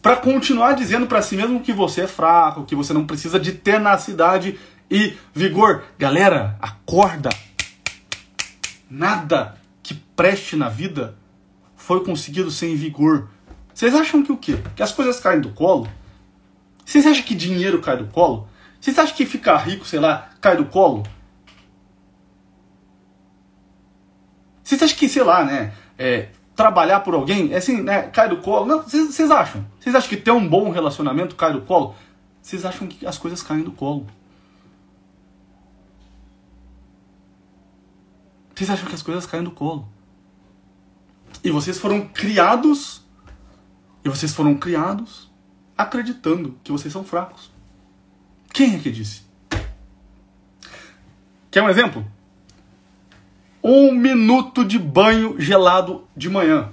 para continuar dizendo para si mesmo que você é fraco, que você não precisa de tenacidade e vigor. Galera, acorda. Nada preste na vida foi conseguido sem vigor. Vocês acham que o quê? Que as coisas caem do colo? Vocês acham que dinheiro cai do colo? Vocês acham que ficar rico, sei lá, cai do colo? Vocês acham que, sei lá, né? É, trabalhar por alguém, é assim, né, cai do colo. Não, vocês acham? Vocês acham que ter um bom relacionamento cai do colo? Vocês acham que as coisas caem do colo? Vocês acham que as coisas caem do colo? E vocês foram criados, e vocês foram criados acreditando que vocês são fracos. Quem é que disse? Quer um exemplo? Um minuto de banho gelado de manhã.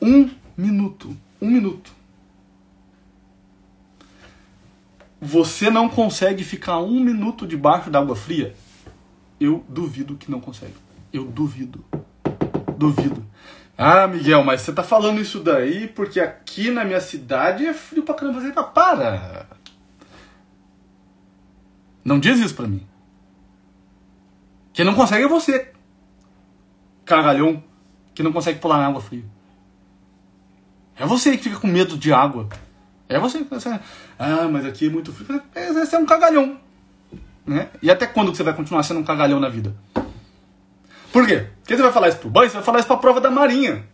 Um minuto. Um minuto. Você não consegue ficar um minuto debaixo d'água fria? Eu duvido que não consegue. Eu duvido. Duvido. Ah, Miguel, mas você tá falando isso daí porque aqui na minha cidade é frio pra caramba. Você para! Não diz isso pra mim. Quem não consegue é você. Cagalhão. Que não consegue pular na água fria. É você que fica com medo de água. É você que pensa, ah, mas aqui é muito frio. Você é um cagalhão. Né? E até quando você vai continuar sendo um cagalhão na vida? Por quê? Porque você vai falar isso pro banho, você vai falar isso pra prova da marinha.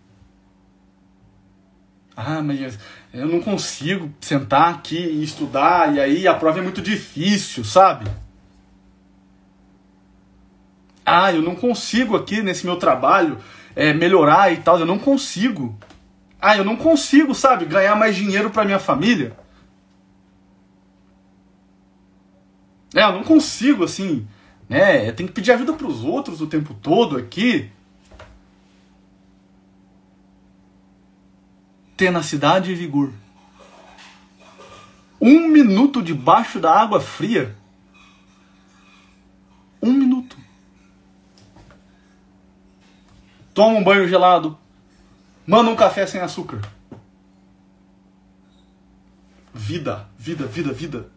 Ah, mas eu não consigo sentar aqui e estudar, e aí a prova é muito difícil, sabe? Ah, eu não consigo aqui nesse meu trabalho é, melhorar e tal, eu não consigo. Ah, eu não consigo, sabe, ganhar mais dinheiro para minha família. É, eu não consigo, assim, né? Tenho que pedir ajuda para os outros o tempo todo aqui. Tenacidade e vigor. Um minuto debaixo da água fria. Um minuto. Toma um banho gelado. Manda um café sem açúcar. Vida, vida, vida, vida.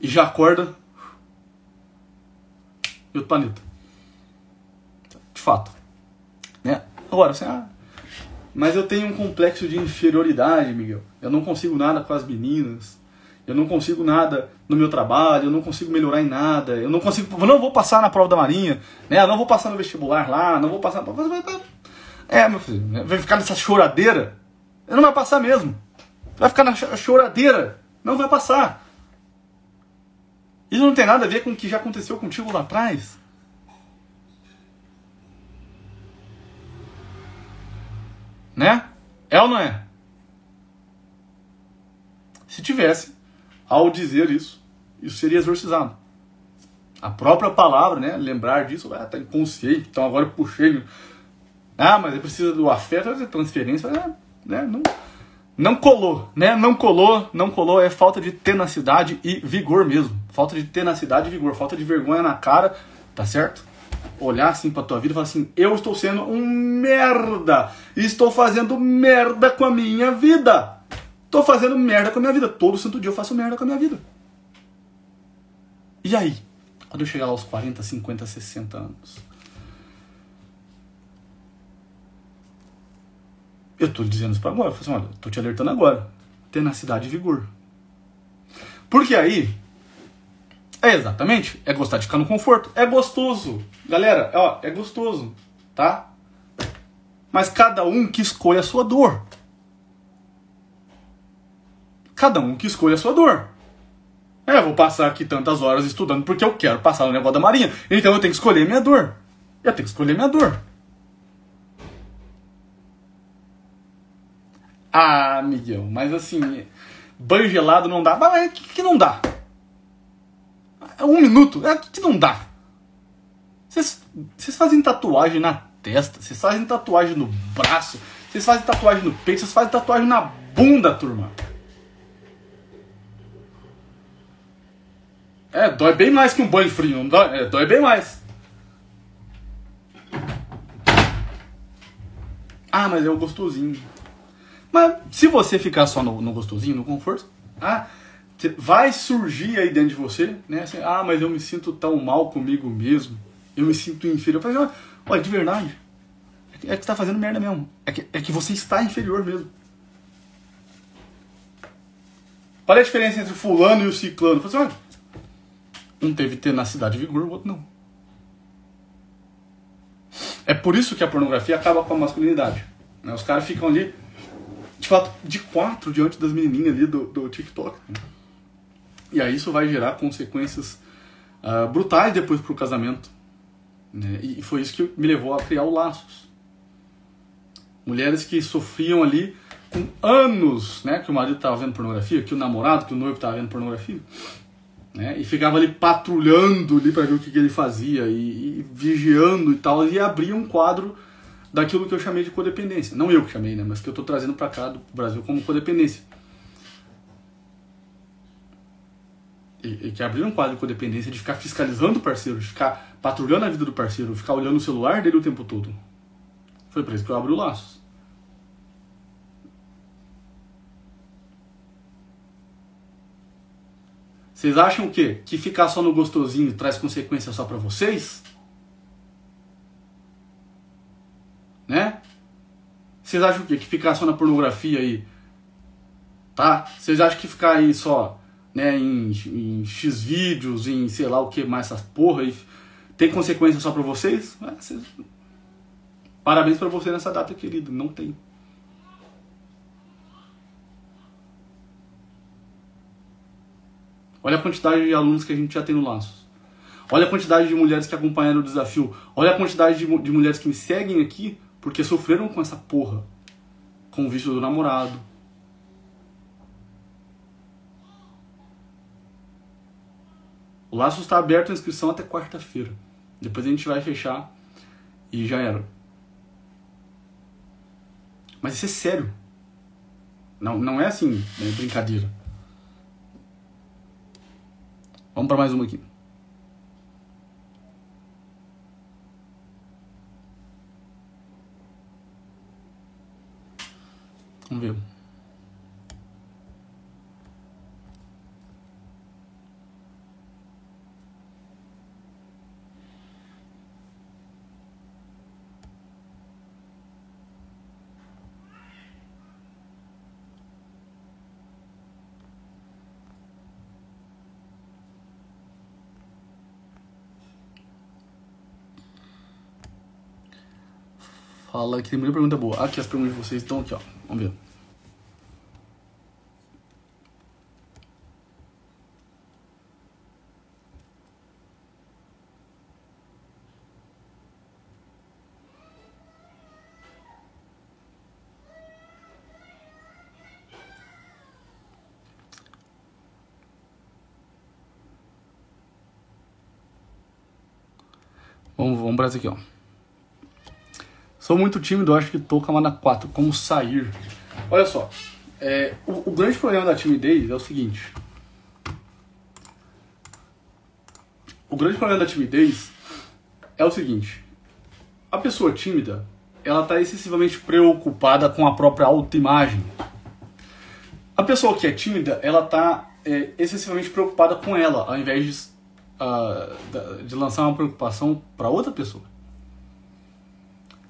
E já acorda. E outro planeta. De fato. Né? Agora, assim, ah, mas eu tenho um complexo de inferioridade, Miguel. Eu não consigo nada com as meninas. Eu não consigo nada no meu trabalho, eu não consigo melhorar em nada, eu não consigo, eu não vou passar na prova da marinha, né? Eu não vou passar no vestibular lá, não vou passar, é, meu filho, vai ficar nessa choradeira, não vai passar mesmo. Vai ficar na choradeira, não vai passar. Isso não tem nada a ver com o que já aconteceu contigo lá atrás. Né? É ou não é? Se tivesse, ao dizer isso, isso seria exorcizado. A própria palavra, né? Lembrar disso, ah, tá inconsciente, então agora eu puxei. Ah, mas precisa do afeto, da transferência, né? Não, não colou, né? Não colou, não colou, é falta de tenacidade e vigor mesmo. Falta de tenacidade e vigor, falta de vergonha na cara, tá certo? Olhar assim pra tua vida e falar assim: eu estou sendo um merda, estou fazendo merda com a minha vida. Tô fazendo merda com a minha vida. Todo santo dia eu faço merda com a minha vida. E aí? Quando eu chegar lá aos 40, 50, 60 anos? Eu tô dizendo isso pra agora. Eu falei assim, olha, tô te alertando agora. Tenacidade e vigor. Porque aí, é exatamente, é gostar de ficar no conforto. É gostoso. Galera, ó, é gostoso, tá? Mas cada um que escolhe a sua dor. Cada um que escolha a sua dor. É, vou passar aqui tantas horas estudando porque eu quero passar no negócio da marinha. Então eu tenho que escolher minha dor. Eu tenho que escolher minha dor. Ah, Miguel, mas assim, banho gelado não dá. Mas o que, que não dá? É um minuto? É o que, que não dá? Vocês, fazem tatuagem na testa, vocês fazem tatuagem no braço, vocês fazem tatuagem no peito, vocês fazem tatuagem na bunda, turma. É, dói bem mais que um banho frio, não dói? É, dói bem mais. Ah, mas é o gostosinho. Mas se você ficar só no, no gostosinho, no conforto, ah, vai surgir aí dentro de você, né? Assim, ah, mas eu me sinto tão mal comigo mesmo. Eu me sinto inferior. Eu falei, olha, de verdade. É que, é que você tá fazendo merda mesmo. É que, é que você está inferior mesmo. Olha a diferença entre o fulano e o ciclano. Falei assim, olha, um teve tenacidade e vigor, o outro não. É por isso que a pornografia acaba com a masculinidade. Né? Os caras ficam ali, fato, de quatro diante das menininhas ali do, do TikTok. E aí isso vai gerar consequências uh, brutais depois pro casamento. Né? E foi isso que me levou a criar o Laços. Mulheres que sofriam ali com anos, né, que o marido estava vendo pornografia, que o namorado, que o noivo estava vendo pornografia né? E ficava ali patrulhando ali para ver o que, que ele fazia e, e, vigiando e tal, e abria um quadro daquilo que eu chamei de codependência. Não eu que chamei, né? Mas que eu estou trazendo para cá do Brasil como codependência. E, e que abriu um quadro de codependência de ficar fiscalizando o parceiro, de ficar patrulhando a vida do parceiro, ficar olhando o celular dele o tempo todo. Foi por isso que eu abri o Laços. Vocês acham o quê? Que ficar só no gostosinho traz consequência só para vocês? Né? Vocês acham o quê? Que ficar só na pornografia aí, tá? Vocês acham que ficar aí só, né, em, em X vídeos, em sei lá o que mais essas porra aí, tem consequência só para vocês? É. Parabéns para você nessa data, querido. Não tem. Olha a quantidade de alunos que a gente já tem no Laços. Olha a quantidade de mulheres que acompanharam o desafio. Olha a quantidade de, de mulheres que me seguem aqui porque sofreram com essa porra. Com o vício do namorado. O Laços está aberto a inscrição até quarta-feira. Depois a gente vai fechar e já era. Mas isso é sério. Não, não é assim, é brincadeira. Vamos para mais uma aqui. Vamos ver. Fala que tem muita pergunta boa. Aqui as perguntas de vocês estão aqui, ó. Vamos ver. Vamos, vamos para essa aqui, ó. Sou muito tímido, acho que tô camada 4. Como sair? Olha só, é, o, o, grande problema da timidez é o seguinte. O grande problema da timidez é o seguinte. A pessoa tímida, ela está excessivamente preocupada com a própria autoimagem. A pessoa que é tímida, ela está é, excessivamente preocupada com ela, ao invés de, uh, de lançar uma preocupação para outra pessoa.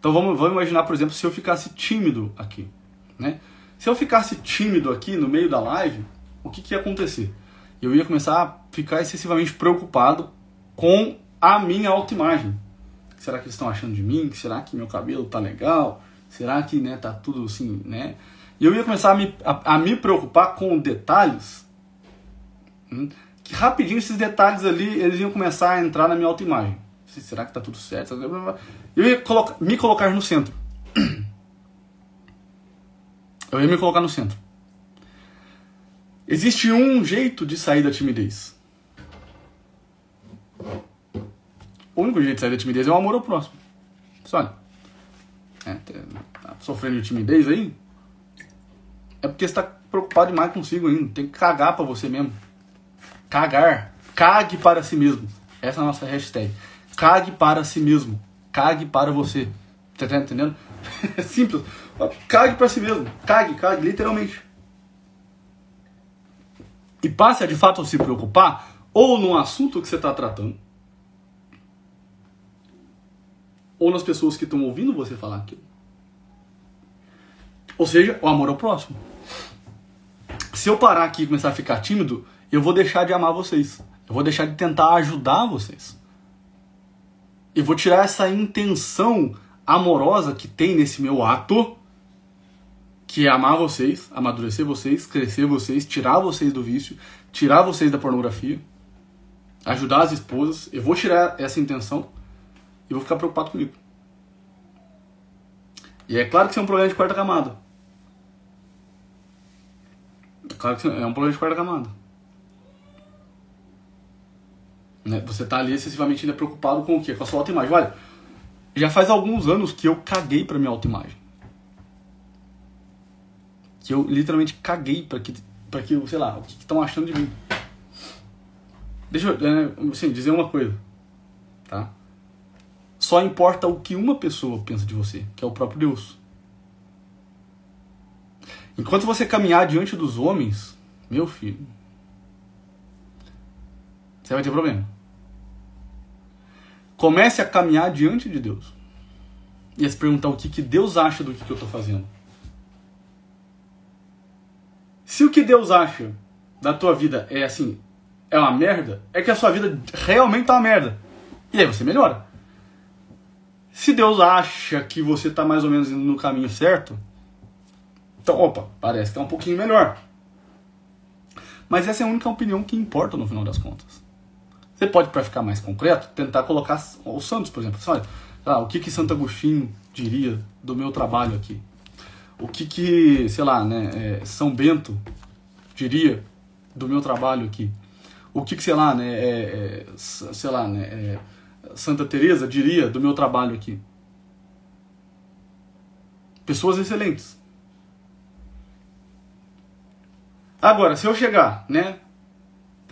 Então vamos, vamos imaginar, por exemplo, se eu ficasse tímido aqui. Né? Se eu ficasse tímido aqui no meio da live, o que, que ia acontecer? Eu ia começar a ficar excessivamente preocupado com a minha autoimagem. Será que eles estão achando de mim? Será que meu cabelo tá legal? Será que né, tá tudo assim, né? E eu ia começar a me, a, a me preocupar com detalhes hum, que rapidinho esses detalhes ali eles iam começar a entrar na minha autoimagem. Será que tá tudo certo? Eu ia colocar, me colocar no centro. Eu ia me colocar no centro. Existe um jeito de sair da timidez. O único jeito de sair da timidez é o amor ao próximo. Só é, tá sofrendo de timidez aí? É porque você está preocupado demais consigo ainda. Tem que cagar para você mesmo. Cagar. Cague para si mesmo. Essa é a nossa hashtag. Cague para si mesmo cague para você. Tá entendendo? É *laughs* simples. Cague para si mesmo. Cague, cague, literalmente. E passe a de fato se preocupar ou no assunto que você está tratando, ou nas pessoas que estão ouvindo você falar aquilo. Ou seja, o amor ao próximo. Se eu parar aqui e começar a ficar tímido, eu vou deixar de amar vocês. Eu vou deixar de tentar ajudar vocês. E vou tirar essa intenção amorosa que tem nesse meu ato, que é amar vocês, amadurecer vocês, crescer vocês, tirar vocês do vício, tirar vocês da pornografia, ajudar as esposas. Eu vou tirar essa intenção e vou ficar preocupado comigo. E é claro que isso é um problema de quarta camada. É claro que é um problema de quarta camada. Né? Você está ali excessivamente ainda preocupado com o quê? Com a sua autoimagem. Olha, já faz alguns anos que eu caguei para minha autoimagem. Que eu literalmente caguei para que, pra que, sei lá, o que estão achando de mim. Deixa eu é, assim, dizer uma coisa. Tá? só importa o que uma pessoa pensa de você, que é o próprio Deus. Enquanto você caminhar diante dos homens, meu filho, você vai ter problema. Comece a caminhar diante de Deus. E a se perguntar o que, que Deus acha do que, que eu estou fazendo. Se o que Deus acha da tua vida é assim, é uma merda, é que a sua vida realmente tá uma merda. E aí você melhora. Se Deus acha que você está mais ou menos indo no caminho certo, então, opa, parece que é um pouquinho melhor. Mas essa é a única opinião que importa no final das contas. Você pode, para ficar mais concreto, tentar colocar o Santos, por exemplo. Olha, ah, o que, que Santo Agostinho diria do meu trabalho aqui? O que, que sei lá, né, é, São Bento diria do meu trabalho aqui? O que, que sei lá, né, é, é, sei lá, né, é, Santa Teresa diria do meu trabalho aqui? Pessoas excelentes. Agora, se eu chegar, né,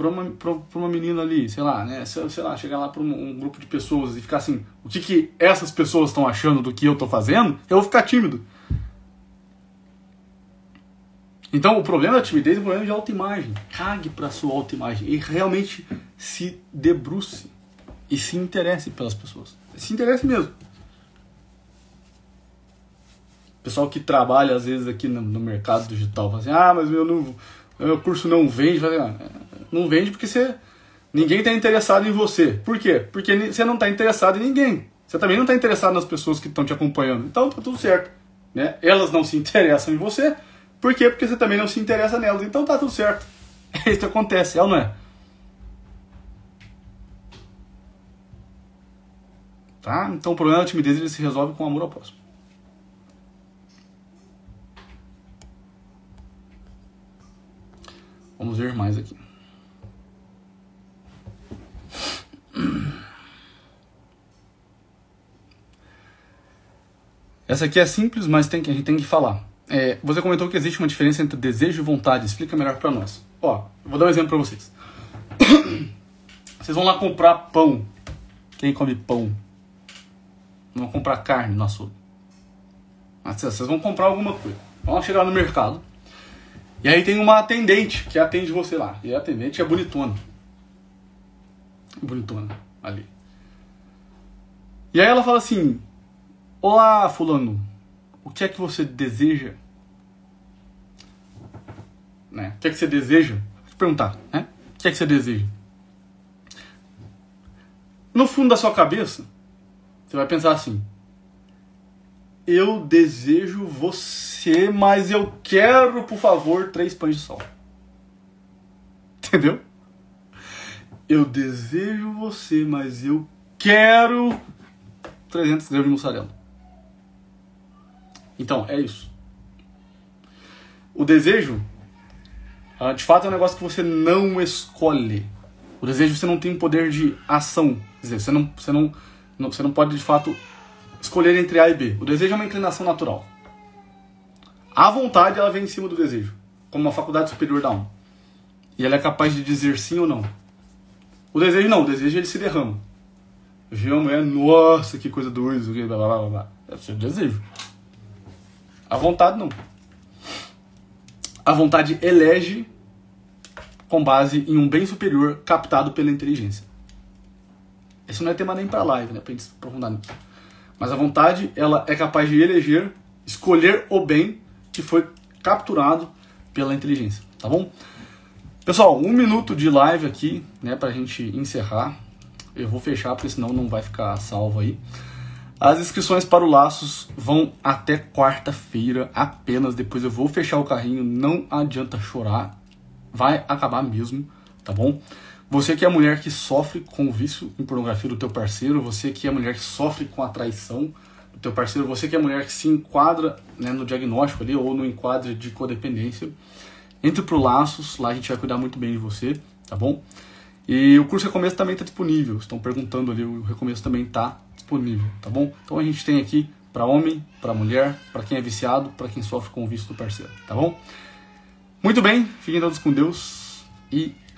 pra uma, pra, pra uma menina ali, sei lá, né, sei, sei lá, chegar lá pra um, um, grupo de pessoas e ficar assim, o que que essas pessoas estão achando do que eu tô fazendo, eu vou ficar tímido. Então, o problema da timidez é um problema de autoimagem. Cague pra sua autoimagem e realmente se debruce e se interesse pelas pessoas. Se interesse mesmo. Pessoal que trabalha às vezes aqui no, no mercado digital, fala assim, ah, mas meu, não, meu curso não vende. Ah, não vende porque você, ninguém está interessado em você. Por quê? Porque você não está interessado em ninguém. Você também não está interessado nas pessoas que estão te acompanhando. Então tá tudo certo. Né? Elas não se *laughs* interessam em você. Por quê? Porque você também não se interessa nelas. Então tá tudo certo. É *laughs* isso que acontece, é ou não é? Tá? Então o problema da timidez ele se resolve com amor ao próximo. Vamos ver mais aqui. Essa aqui é simples, mas tem que, a gente tem que falar. É, você comentou que existe uma diferença entre desejo e vontade. Explica melhor para nós. Ó, vou dar um exemplo para vocês. *coughs* Vocês vão lá comprar pão. Quem come pão? Vão comprar carne no açougue. Vocês vão comprar alguma coisa. Vão chegar no mercado. E aí tem uma atendente que atende você lá. E a atendente é bonitona. Bonitona, ali. E aí ela fala assim: Olá, Fulano, o que é que você deseja? Né? O que é que você deseja? Vou te perguntar, né? O que é que você deseja? No fundo da sua cabeça, você vai pensar assim: Eu desejo você, mas eu quero, por favor, três pães de sal. Entendeu? Eu desejo você, mas eu quero 300 gramas de mussarela. Então, é isso. O desejo, ah, de fato, é um negócio que você não escolhe. O desejo você não tem poder de ação. Quer dizer, você não, você não não, você não pode, de fato, escolher entre A e B. O desejo é uma inclinação natural. A vontade, ela vem em cima do desejo, como uma faculdade superior da alma. E ela é capaz de dizer sim ou não. O desejo não, o desejo ele se derrama. Eu vi mulher, nossa, que coisa doida, blá blá blá blá. É o seu desejo. A vontade não. A vontade elege com base em um bem superior captado pela inteligência. Esse não é tema nem para live, né? Pra gente aprofundar nisso. Mas a vontade, ela é capaz de eleger, escolher o bem que foi capturado pela inteligência, tá bom? Pessoal, um minuto de live aqui, né, pra gente encerrar. Eu vou fechar, porque senão não vai ficar salvo aí. As inscrições para o Laços vão até quarta-feira apenas. Depois eu vou fechar o carrinho. Não adianta chorar. Vai acabar mesmo, tá bom? Você que é a mulher que sofre com o vício em pornografia do teu parceiro, você que é a mulher que sofre com a traição do teu parceiro, você que é a mulher que se enquadra né, no diagnóstico ali ou no enquadre de codependência, entre pro Laços, lá a gente vai cuidar muito bem de você, tá bom? E o curso Recomeço também está disponível, estão perguntando ali, o Recomeço também está disponível, tá bom? Então a gente tem aqui para homem, para mulher, para quem é viciado, para quem sofre com o vício do parceiro, tá bom? Muito bem, fiquem todos com Deus e